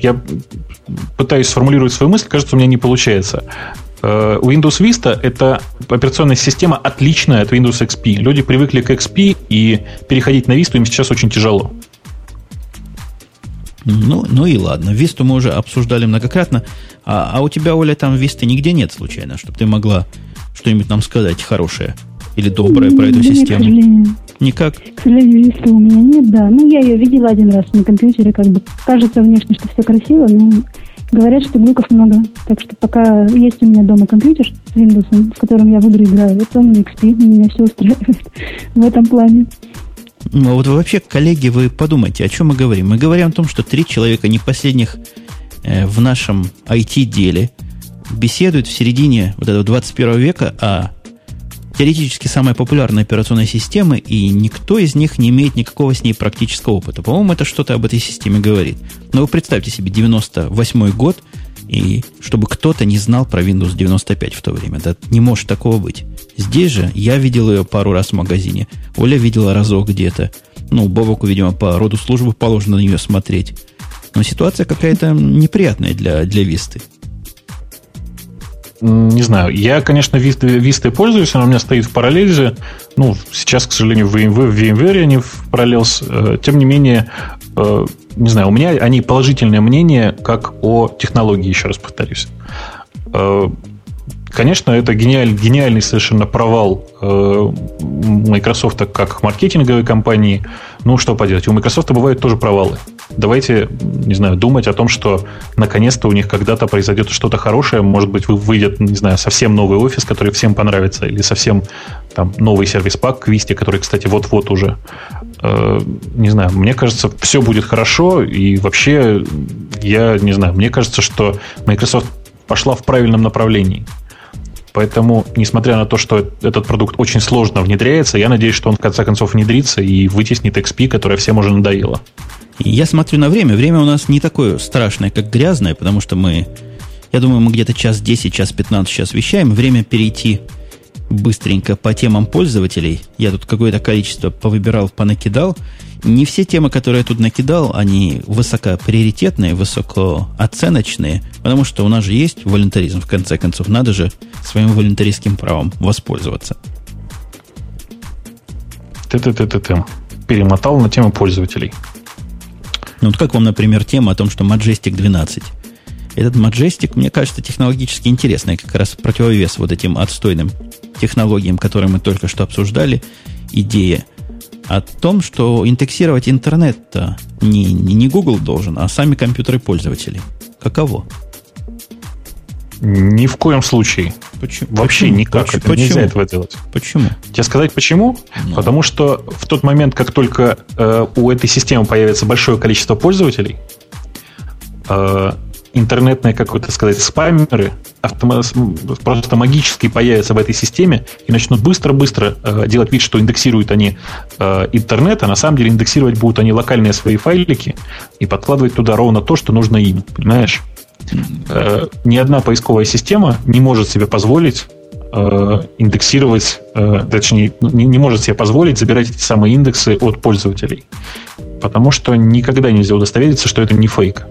я пытаюсь сформулировать свою мысль, кажется, у меня не получается. Э, Windows Vista — это операционная система, отличная от Windows XP. Люди привыкли к XP, и переходить на Vista им сейчас очень тяжело. Ну, ну и ладно. Висту мы уже обсуждали многократно. А, а у тебя, Оля, там Висты нигде нет случайно, чтобы ты могла что-нибудь нам сказать хорошее или доброе про эту систему? Нет, Никак? К сожалению, Висты у меня нет, да. Ну, я ее видела один раз на компьютере, как бы кажется внешне, что все красиво, но Говорят, что глюков много. Так что пока есть у меня дома компьютер с Windows, в котором я в игры играю, вот он XP, меня все устраивает <laughs> в этом плане. Ну, вот вообще, коллеги, вы подумайте, о чем мы говорим. Мы говорим о том, что три человека не последних э, в нашем IT-деле беседуют в середине вот этого 21 века о теоретически самая популярная операционная система, и никто из них не имеет никакого с ней практического опыта. По-моему, это что-то об этой системе говорит. Но вы представьте себе 98 год, и чтобы кто-то не знал про Windows 95 в то время. Да не может такого быть. Здесь же я видел ее пару раз в магазине. Оля видела разок где-то. Ну, Бобоку, видимо, по роду службы положено на нее смотреть. Но ситуация какая-то неприятная для, для Висты не знаю. Я, конечно, Vista, Vista пользуюсь, она у меня стоит в параллельзе. Ну, сейчас, к сожалению, в VMware, в VMware они в Parallels. Э, тем не менее, э, не знаю, у меня они положительное мнение как о технологии, еще раз повторюсь. Э, конечно, это гениаль, гениальный совершенно провал Microsoft как маркетинговой компании. Ну, что поделать, у Microsoft бывают тоже провалы давайте, не знаю, думать о том, что наконец-то у них когда-то произойдет что-то хорошее, может быть, выйдет, не знаю, совсем новый офис, который всем понравится, или совсем там новый сервис-пак к Висте, который, кстати, вот-вот уже. Э, не знаю, мне кажется, все будет хорошо, и вообще, я не знаю, мне кажется, что Microsoft пошла в правильном направлении. Поэтому, несмотря на то, что этот продукт очень сложно внедряется, я надеюсь, что он в конце концов внедрится и вытеснит XP, которая всем уже надоела. Я смотрю на время. Время у нас не такое страшное, как грязное, потому что мы, я думаю, мы где-то час 10, час 15 сейчас вещаем. Время перейти быстренько по темам пользователей. Я тут какое-то количество повыбирал, понакидал. Не все темы, которые я тут накидал, они высокоприоритетные, высокооценочные, потому что у нас же есть волонтаризм, в конце концов. Надо же своим волонтаристским правом воспользоваться. Ты-ты-ты-ты-ты. Перемотал на тему пользователей. Ну, вот как вам, например, тема о том, что Majestic 12? Этот Majestic, мне кажется, технологически интересный, как раз противовес вот этим отстойным технологиям, которые мы только что обсуждали. Идея о том, что индексировать интернет-то не, не, не Google должен, а сами компьютеры пользователей. Каково? Ни в коем случае. Почему? Вообще почему? никак. Почему? Это почему? нельзя этого делать. Почему? Тебе сказать почему? Ну. Потому что в тот момент, как только э, у этой системы появится большое количество пользователей, э, интернетные, как это сказать, спамеры просто магически появятся в этой системе и начнут быстро-быстро э, делать вид, что индексируют они э, интернет, а на самом деле индексировать будут они локальные свои файлики и подкладывать туда ровно то, что нужно им. Понимаешь? Э, ни одна поисковая система не может себе позволить э, индексировать, точнее, не, не может себе позволить забирать эти самые индексы от пользователей. Потому что никогда нельзя удостовериться, что это не фейк.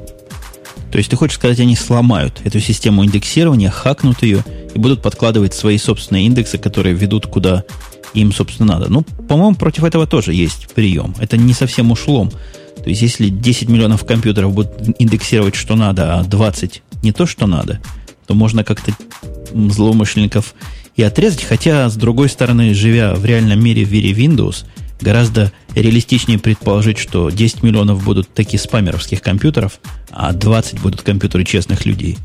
То есть ты хочешь сказать, они сломают эту систему индексирования, хакнут ее и будут подкладывать свои собственные индексы, которые ведут куда им, собственно, надо. Ну, по-моему, против этого тоже есть прием. Это не совсем ушлом. То есть, если 10 миллионов компьютеров будут индексировать, что надо, а 20 не то, что надо, то можно как-то злоумышленников и отрезать. Хотя, с другой стороны, живя в реальном мире в мире Windows, гораздо реалистичнее предположить, что 10 миллионов будут таких спамеровских компьютеров, а 20 будут компьютеры честных людей.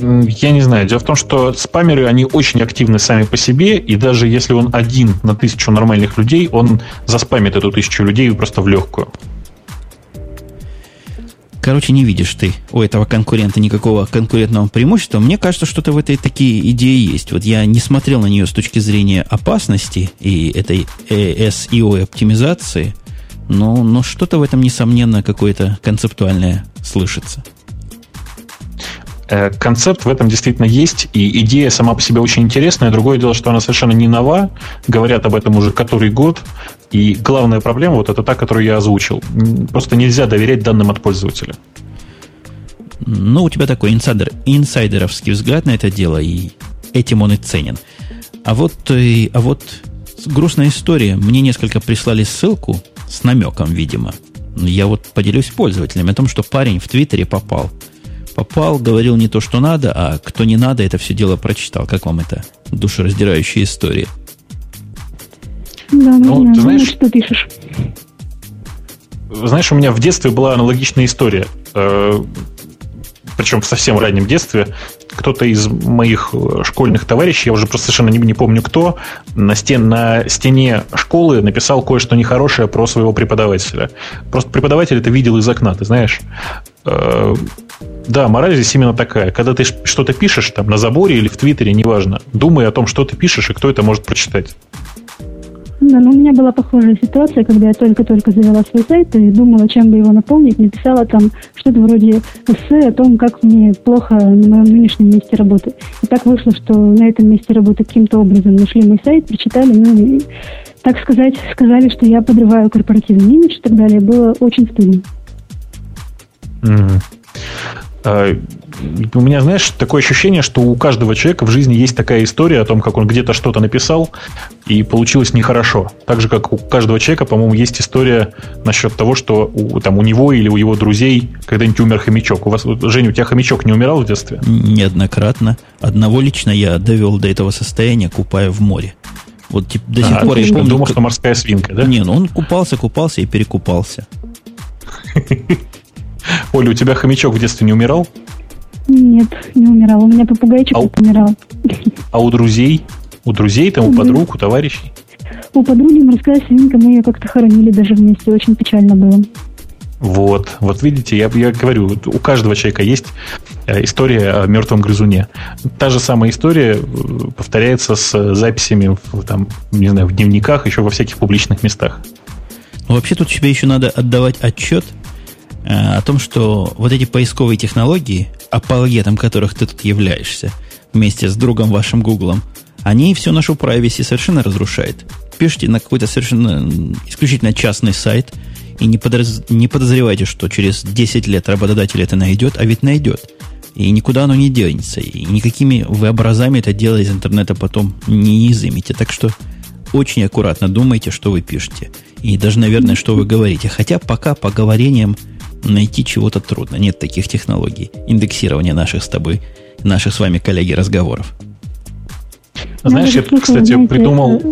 Я не знаю. Дело в том, что спамеры, они очень активны сами по себе, и даже если он один на тысячу нормальных людей, он заспамит эту тысячу людей просто в легкую. Короче, не видишь ты у этого конкурента никакого конкурентного преимущества. Мне кажется, что-то в этой такие идеи есть. Вот я не смотрел на нее с точки зрения опасности и этой SEO оптимизации, но, но что-то в этом, несомненно, какое-то концептуальное слышится. Э, концепт в этом действительно есть, и идея сама по себе очень интересная. Другое дело, что она совершенно не нова, говорят об этом уже который год, и главная проблема вот это та, которую я озвучил. Просто нельзя доверять данным от пользователя. Ну, у тебя такой инсайдер, инсайдеровский взгляд на это дело, и этим он и ценен. А вот, и, э, а вот грустная история. Мне несколько прислали ссылку с намеком, видимо. Я вот поделюсь с пользователями о том, что парень в Твиттере попал – попал, говорил не то, что надо, а кто не надо, это все дело прочитал. Как вам это душераздирающая история? Да, ну, ну ты знаешь, что пишешь. Знаешь, у меня в детстве была аналогичная история. Э, причем в совсем раннем детстве. Кто-то из моих э, школьных товарищей, я уже просто совершенно не, не помню кто, на, стен, на стене школы написал кое-что нехорошее про своего преподавателя. Просто преподаватель это видел из окна, ты знаешь. Да, мораль здесь именно такая. Когда ты что-то пишешь там на заборе или в Твиттере, неважно, думай о том, что ты пишешь и кто это может прочитать. Да, но у меня была похожая ситуация, когда я только-только завела свой сайт и думала, чем бы его наполнить. Написала там что-то вроде эссе о том, как мне плохо на моем нынешнем месте работы. И так вышло, что на этом месте работы каким-то образом нашли мой сайт, прочитали, ну и, так сказать, сказали, что я подрываю корпоративный имидж и так далее. Было очень стыдно. Mm-hmm. А, у меня, знаешь, такое ощущение, что у каждого человека в жизни есть такая история о том, как он где-то что-то написал, и получилось нехорошо. Так же, как у каждого человека, по-моему, есть история насчет того, что у, там, у него или у его друзей когда-нибудь умер хомячок. У вас, Женя, у тебя хомячок не умирал в детстве? Неоднократно. Одного лично я довел до этого состояния, купая в море. Вот типа, до сих а, пор я помню... Думал, как... что морская свинка, да? Не, ну он купался, купался и перекупался. <laughs> Оля, у тебя хомячок в детстве не умирал? Нет, не умирал. У меня попугайчик а у... умирал. А у друзей? У друзей, там, у подруг, у товарищей? У подруги морская свинка, мы ее как-то хоронили даже вместе. Очень печально было. Вот, вот видите, я, я говорю, у каждого человека есть э, история о мертвом грызуне. Та же самая история э, повторяется с записями в, там, не знаю, в дневниках, еще во всяких публичных местах. Ну, вообще тут тебе еще надо отдавать отчет о том, что вот эти поисковые технологии, апологетом которых ты тут являешься, вместе с другом вашим Гуглом, они всю нашу privacy совершенно разрушают. Пишите на какой-то совершенно исключительно частный сайт и не, подоз... не подозревайте, что через 10 лет работодатель это найдет, а ведь найдет. И никуда оно не денется. И никакими вы образами это дело из интернета потом не изымите. Так что очень аккуратно думайте, что вы пишете. И даже, наверное, что вы говорите. Хотя пока по говорениям найти чего-то трудно. Нет таких технологий индексирования наших с тобой, наших с вами коллеги разговоров. Знаешь, я тут, кстати, знаете, придумал...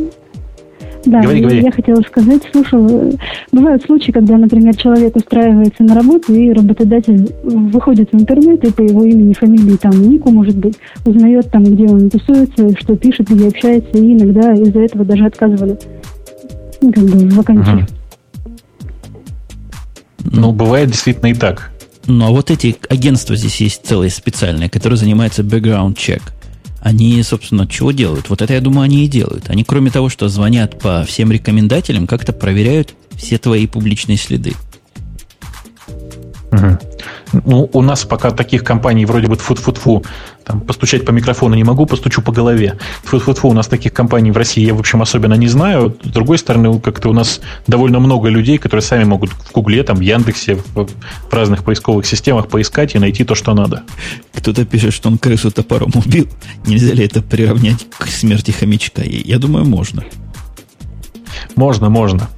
Да, говори, говори. я хотела сказать, слушал, бывают случаи, когда, например, человек устраивается на работу, и работодатель выходит в интернет, и по его имени, фамилии, там, нику, может быть, узнает там, где он тусуется, что пишет, где общается, и иногда из-за этого даже отказывали ну, как бы, в вакансии. Угу. Ну, бывает действительно и так. Ну, а вот эти агентства здесь есть целые специальные, которые занимаются background check. Они, собственно, чего делают? Вот это, я думаю, они и делают. Они, кроме того, что звонят по всем рекомендателям, как-то проверяют все твои публичные следы. Угу. Ну, у нас пока таких компаний вроде бы тфу-тфу-тфу, там, постучать по микрофону не могу, постучу по голове. Тфу-тфу-тфу, у нас таких компаний в России я, в общем, особенно не знаю. С другой стороны, как-то у нас довольно много людей, которые сами могут в Гугле, там, в Яндексе, в, в разных поисковых системах поискать и найти то, что надо. Кто-то пишет, что он крысу топором убил. Нельзя ли это приравнять к смерти хомячка? Я думаю, можно. Можно, можно.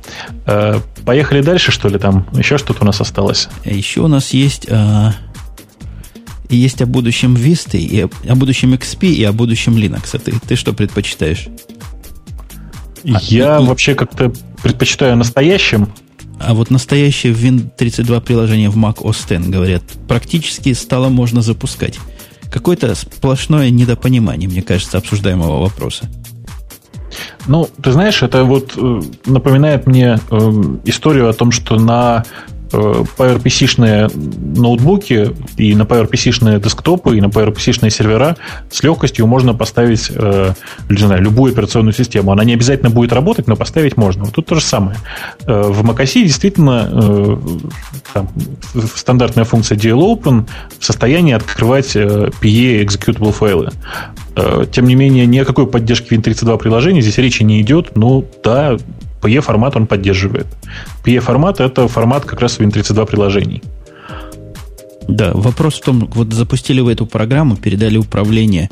Поехали дальше, что ли, там еще что-то у нас осталось? Еще у нас есть, а, есть о будущем Vista, и о, о будущем XP, и о будущем Linux. А ты, ты что предпочитаешь? Я а, вообще как-то предпочитаю настоящим. А вот настоящее Win32 приложение в Mac OS X, говорят, практически стало можно запускать. Какое-то сплошное недопонимание, мне кажется, обсуждаемого вопроса. Ну, ты знаешь, это вот э, напоминает мне э, историю о том, что на PowerPC-шные ноутбуки и на PowerPC-шные десктопы и на PowerPC-шные сервера с легкостью можно поставить, э, не знаю, любую операционную систему. Она не обязательно будет работать, но поставить можно. Вот тут то же самое. Э, в macOS действительно э, там, стандартная функция DLOpen в состоянии открывать э, PE executable файлы. Э, тем не менее, ни о какой поддержке Win32 приложения здесь речи не идет. Ну, да, PE-формат он поддерживает. PE-формат – это формат как раз Win32 приложений. Да, вопрос в том, вот запустили вы эту программу, передали управление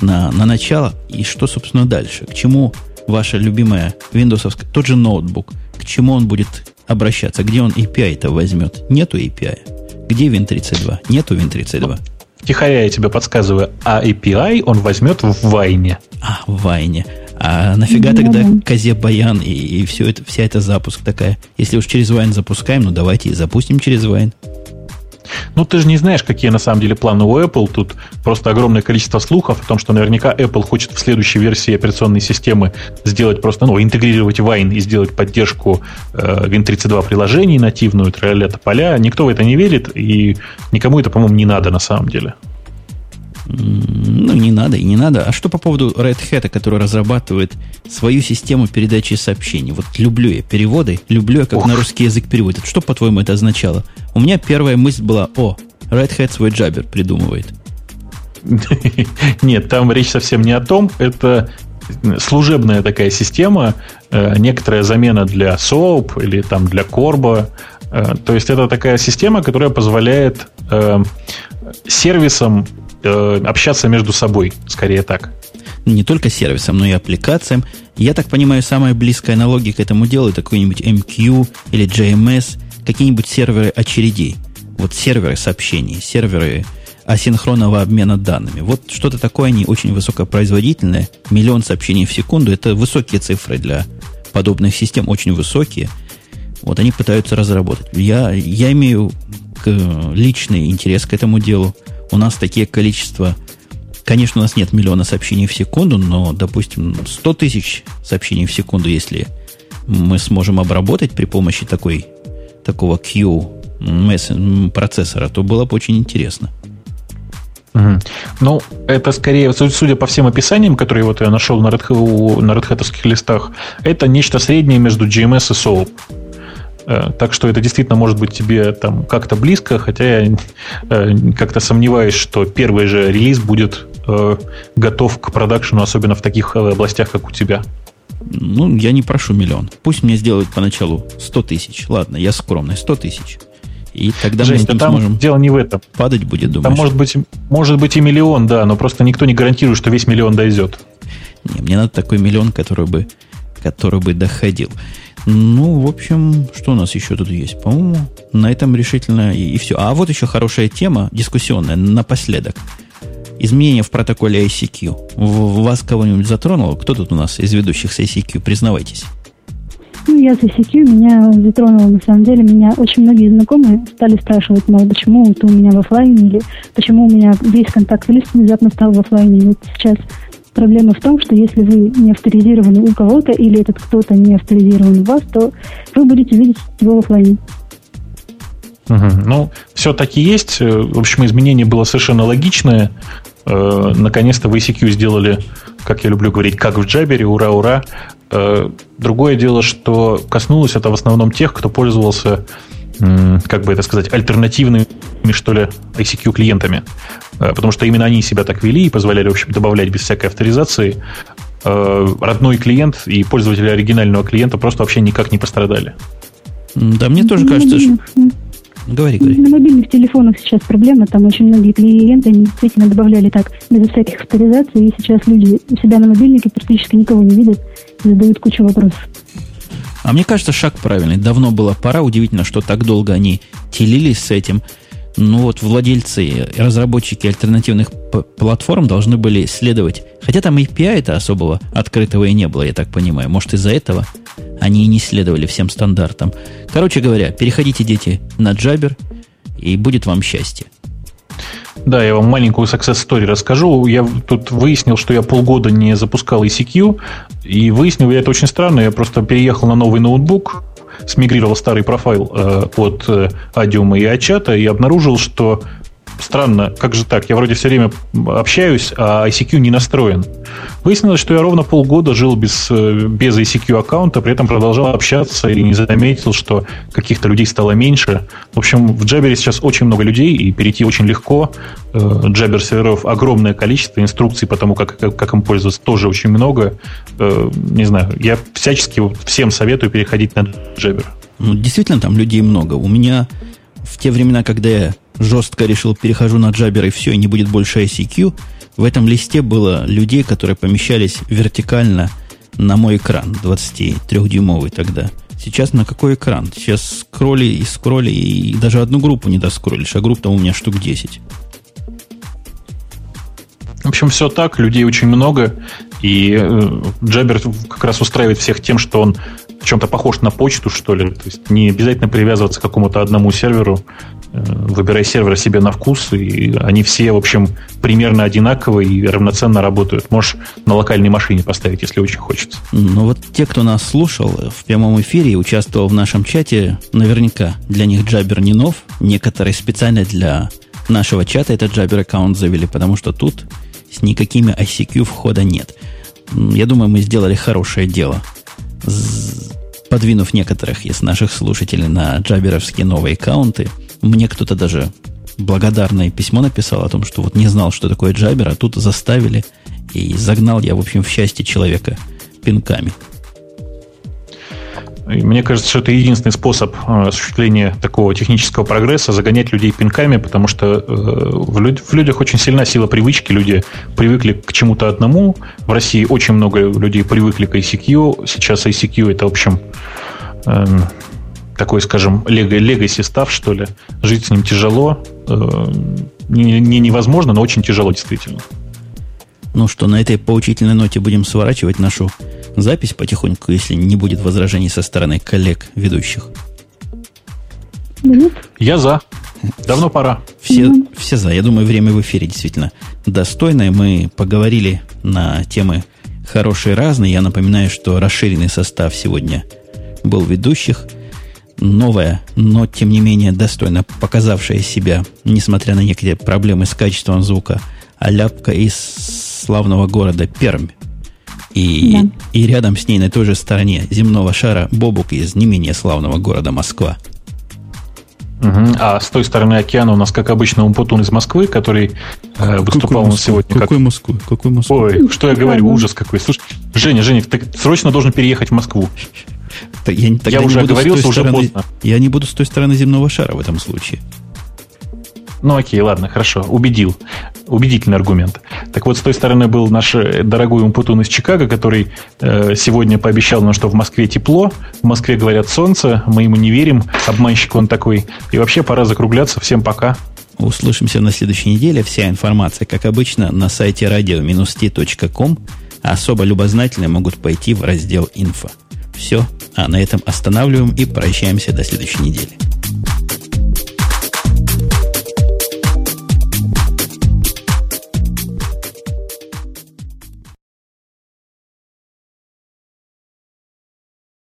на, на начало, и что, собственно, дальше? К чему ваша любимая Windows, тот же ноутбук, к чему он будет обращаться? Где он API-то возьмет? Нету API. Где Win32? Нету Win32. Тихоря я тебе подсказываю, а API он возьмет в Вайне. А, в Вайне. А нафига тогда козе баян и, и все это, вся эта запуск такая? Если уж через Вайн запускаем, ну давайте и запустим через Вайн. Ну, ты же не знаешь, какие на самом деле планы у Apple. Тут просто огромное количество слухов о том, что наверняка Apple хочет в следующей версии операционной системы сделать просто, ну, интегрировать Wine и сделать поддержку э, Win32 приложений нативную, тролля поля. Никто в это не верит, и никому это, по-моему, не надо на самом деле. Ну, не надо и не надо. А что по поводу Red Hat, который разрабатывает свою систему передачи сообщений? Вот люблю я переводы, люблю я, как Ух. на русский язык переводят. Что, по-твоему, это означало? У меня первая мысль была, о, Red Hat свой джабер придумывает. <laughs> Нет, там речь совсем не о том. Это служебная такая система, э, некоторая замена для SOAP или там для Corba. Э, то есть это такая система, которая позволяет э, сервисам э, общаться между собой, скорее так. Не только сервисам, но и аппликациям. Я так понимаю, самая близкая аналогия к этому делу это какой-нибудь MQ или JMS, какие-нибудь серверы очередей. Вот серверы сообщений, серверы асинхронного обмена данными. Вот что-то такое, они очень высокопроизводительные. Миллион сообщений в секунду – это высокие цифры для подобных систем, очень высокие. Вот они пытаются разработать. Я, я имею личный интерес к этому делу у нас такие количества... Конечно, у нас нет миллиона сообщений в секунду, но, допустим, 100 тысяч сообщений в секунду, если мы сможем обработать при помощи такой, такого Q процессора, то было бы очень интересно. Угу. Ну, это скорее, судя по всем описаниям, которые вот я нашел на Red, на Red листах, это нечто среднее между GMS и SOAP. Э, так что это действительно может быть тебе там как-то близко, хотя я э, как-то сомневаюсь, что первый же релиз будет э, готов к продакшену, особенно в таких областях, как у тебя. Ну, я не прошу миллион. Пусть мне сделают поначалу 100 тысяч. Ладно, я скромный, 100 тысяч. И тогда Жень, мы там сможем дело не в этом. Падать будет, думаешь? Там может быть, может быть и миллион, да, но просто никто не гарантирует, что весь миллион дойдет. Не, мне надо такой миллион, который бы, который бы доходил. Ну, в общем, что у нас еще тут есть? По-моему, на этом решительно и, и все. А вот еще хорошая тема, дискуссионная, напоследок. Изменения в протоколе ICQ. В, вас кого-нибудь затронуло? Кто тут у нас из ведущих с ICQ? Признавайтесь. Ну, я с ICQ, меня затронуло, на самом деле, меня очень многие знакомые стали спрашивать, мол, почему ты у меня в офлайне, или почему у меня весь контактный лист внезапно стал в офлайне. Вот сейчас Проблема в том, что если вы не авторизированы у кого-то или этот кто-то не авторизирован у вас, то вы будете видеть его в офлайне. Угу. Ну, все-таки есть. В общем, изменение было совершенно логичное. Э, наконец-то в ICQ сделали, как я люблю говорить, как в Джабере, ура-ура. Э, другое дело, что коснулось это в основном тех, кто пользовался, как бы это сказать, альтернативными что ли, ICQ клиентами. Э, потому что именно они себя так вели и позволяли, в общем, добавлять без всякой авторизации. Э, родной клиент и пользователи оригинального клиента просто вообще никак не пострадали. Да, мне тоже кажется, что... Говори, говори. На мобильных телефонах сейчас проблема, там очень многие клиенты действительно добавляли так, без всяких авторизаций, и сейчас люди у себя на мобильнике практически никого не видят и задают кучу вопросов. А мне кажется, шаг правильный. Давно было пора. Удивительно, что так долго они телились с этим. Ну вот владельцы разработчики альтернативных платформ должны были следовать. Хотя там API-то особого открытого и не было, я так понимаю. Может, из-за этого они и не следовали всем стандартам. Короче говоря, переходите, дети, на Jabber, и будет вам счастье. Да, я вам маленькую success story расскажу. Я тут выяснил, что я полгода не запускал ECQ, и выяснил я это очень странно. Я просто переехал на новый ноутбук, смигрировал старый профайл э, от э, Adium и Ачата и обнаружил, что странно, как же так? Я вроде все время общаюсь, а ICQ не настроен. Выяснилось, что я ровно полгода жил без, э, без ICQ аккаунта, при этом продолжал общаться и не заметил, что каких-то людей стало меньше. В общем, в Jabber сейчас очень много людей, и перейти очень легко. Jabber э, серверов огромное количество, инструкций по тому, как, как, как им пользоваться, тоже очень много. Э, не знаю, я всячески всем советую переходить на Jabber. Ну, действительно, там людей много. У меня в те времена, когда я жестко решил, перехожу на Jabber и все, и не будет больше ICQ, в этом листе было людей, которые помещались вертикально на мой экран, 23-дюймовый тогда. Сейчас на какой экран? Сейчас скролли и скролли, и даже одну группу не доскроллишь, а групп там у меня штук 10. В общем, все так, людей очень много, и э, Джабер как раз устраивает всех тем, что он чем-то похож на почту, что ли. То есть не обязательно привязываться к какому-то одному серверу. Э, выбирай сервер себе на вкус, и они все, в общем, примерно одинаковые и равноценно работают. Можешь на локальной машине поставить, если очень хочется. Ну вот те, кто нас слушал в прямом эфире и участвовал в нашем чате, наверняка для них Джабер не нов. Некоторые специально для нашего чата этот Jabber аккаунт завели, потому что тут с никакими ICQ входа нет. Я думаю, мы сделали хорошее дело, подвинув некоторых из наших слушателей на джаберовские новые аккаунты – мне кто-то даже благодарное письмо написал о том, что вот не знал, что такое джабер, а тут заставили, и загнал я, в общем, в счастье человека пинками. Мне кажется, что это единственный способ э, осуществления такого технического прогресса, загонять людей пинками, потому что э, в, люд, в людях очень сильна сила привычки, люди привыкли к чему-то одному. В России очень много людей привыкли к ICQ, сейчас ICQ это, в общем, эм, такой, скажем, лего-легаси став, что ли. Жить с ним тяжело. Э, не, не невозможно, но очень тяжело, действительно. Ну что, на этой поучительной ноте будем сворачивать нашу запись потихоньку, если не будет возражений со стороны коллег ведущих. Я за. Давно пора. Все, все за. Я думаю, время в эфире действительно достойное. Мы поговорили на темы хорошие разные. Я напоминаю, что расширенный состав сегодня был ведущих – новая, но тем не менее достойно показавшая себя, несмотря на некоторые проблемы с качеством звука, аляпка из славного города Пермь. И, да. и рядом с ней на той же стороне земного шара Бобук из не менее славного города Москва. Угу. А с той стороны океана у нас, как обычно, Умпутун из Москвы, который э, выступал у нас сегодня. Какой как... Москвы? Какой Москвы? Ой, что я говорю, ужас какой. Слушай, Женя, Женя, ты срочно должен переехать в Москву. Я, я уже оговорился, уже стороны, поздно. Я не буду с той стороны земного шара в этом случае. Ну окей, ладно, хорошо, убедил. Убедительный аргумент. Так вот, с той стороны был наш э, дорогой Умпутун из Чикаго, который э, сегодня пообещал нам, что в Москве тепло, в Москве говорят солнце, мы ему не верим, обманщик он такой. И вообще пора закругляться. Всем пока. Услышимся на следующей неделе. Вся информация, как обычно, на сайте radio-t.com. Особо любознательные могут пойти в раздел «Инфо». Все, а на этом останавливаем и прощаемся до следующей недели.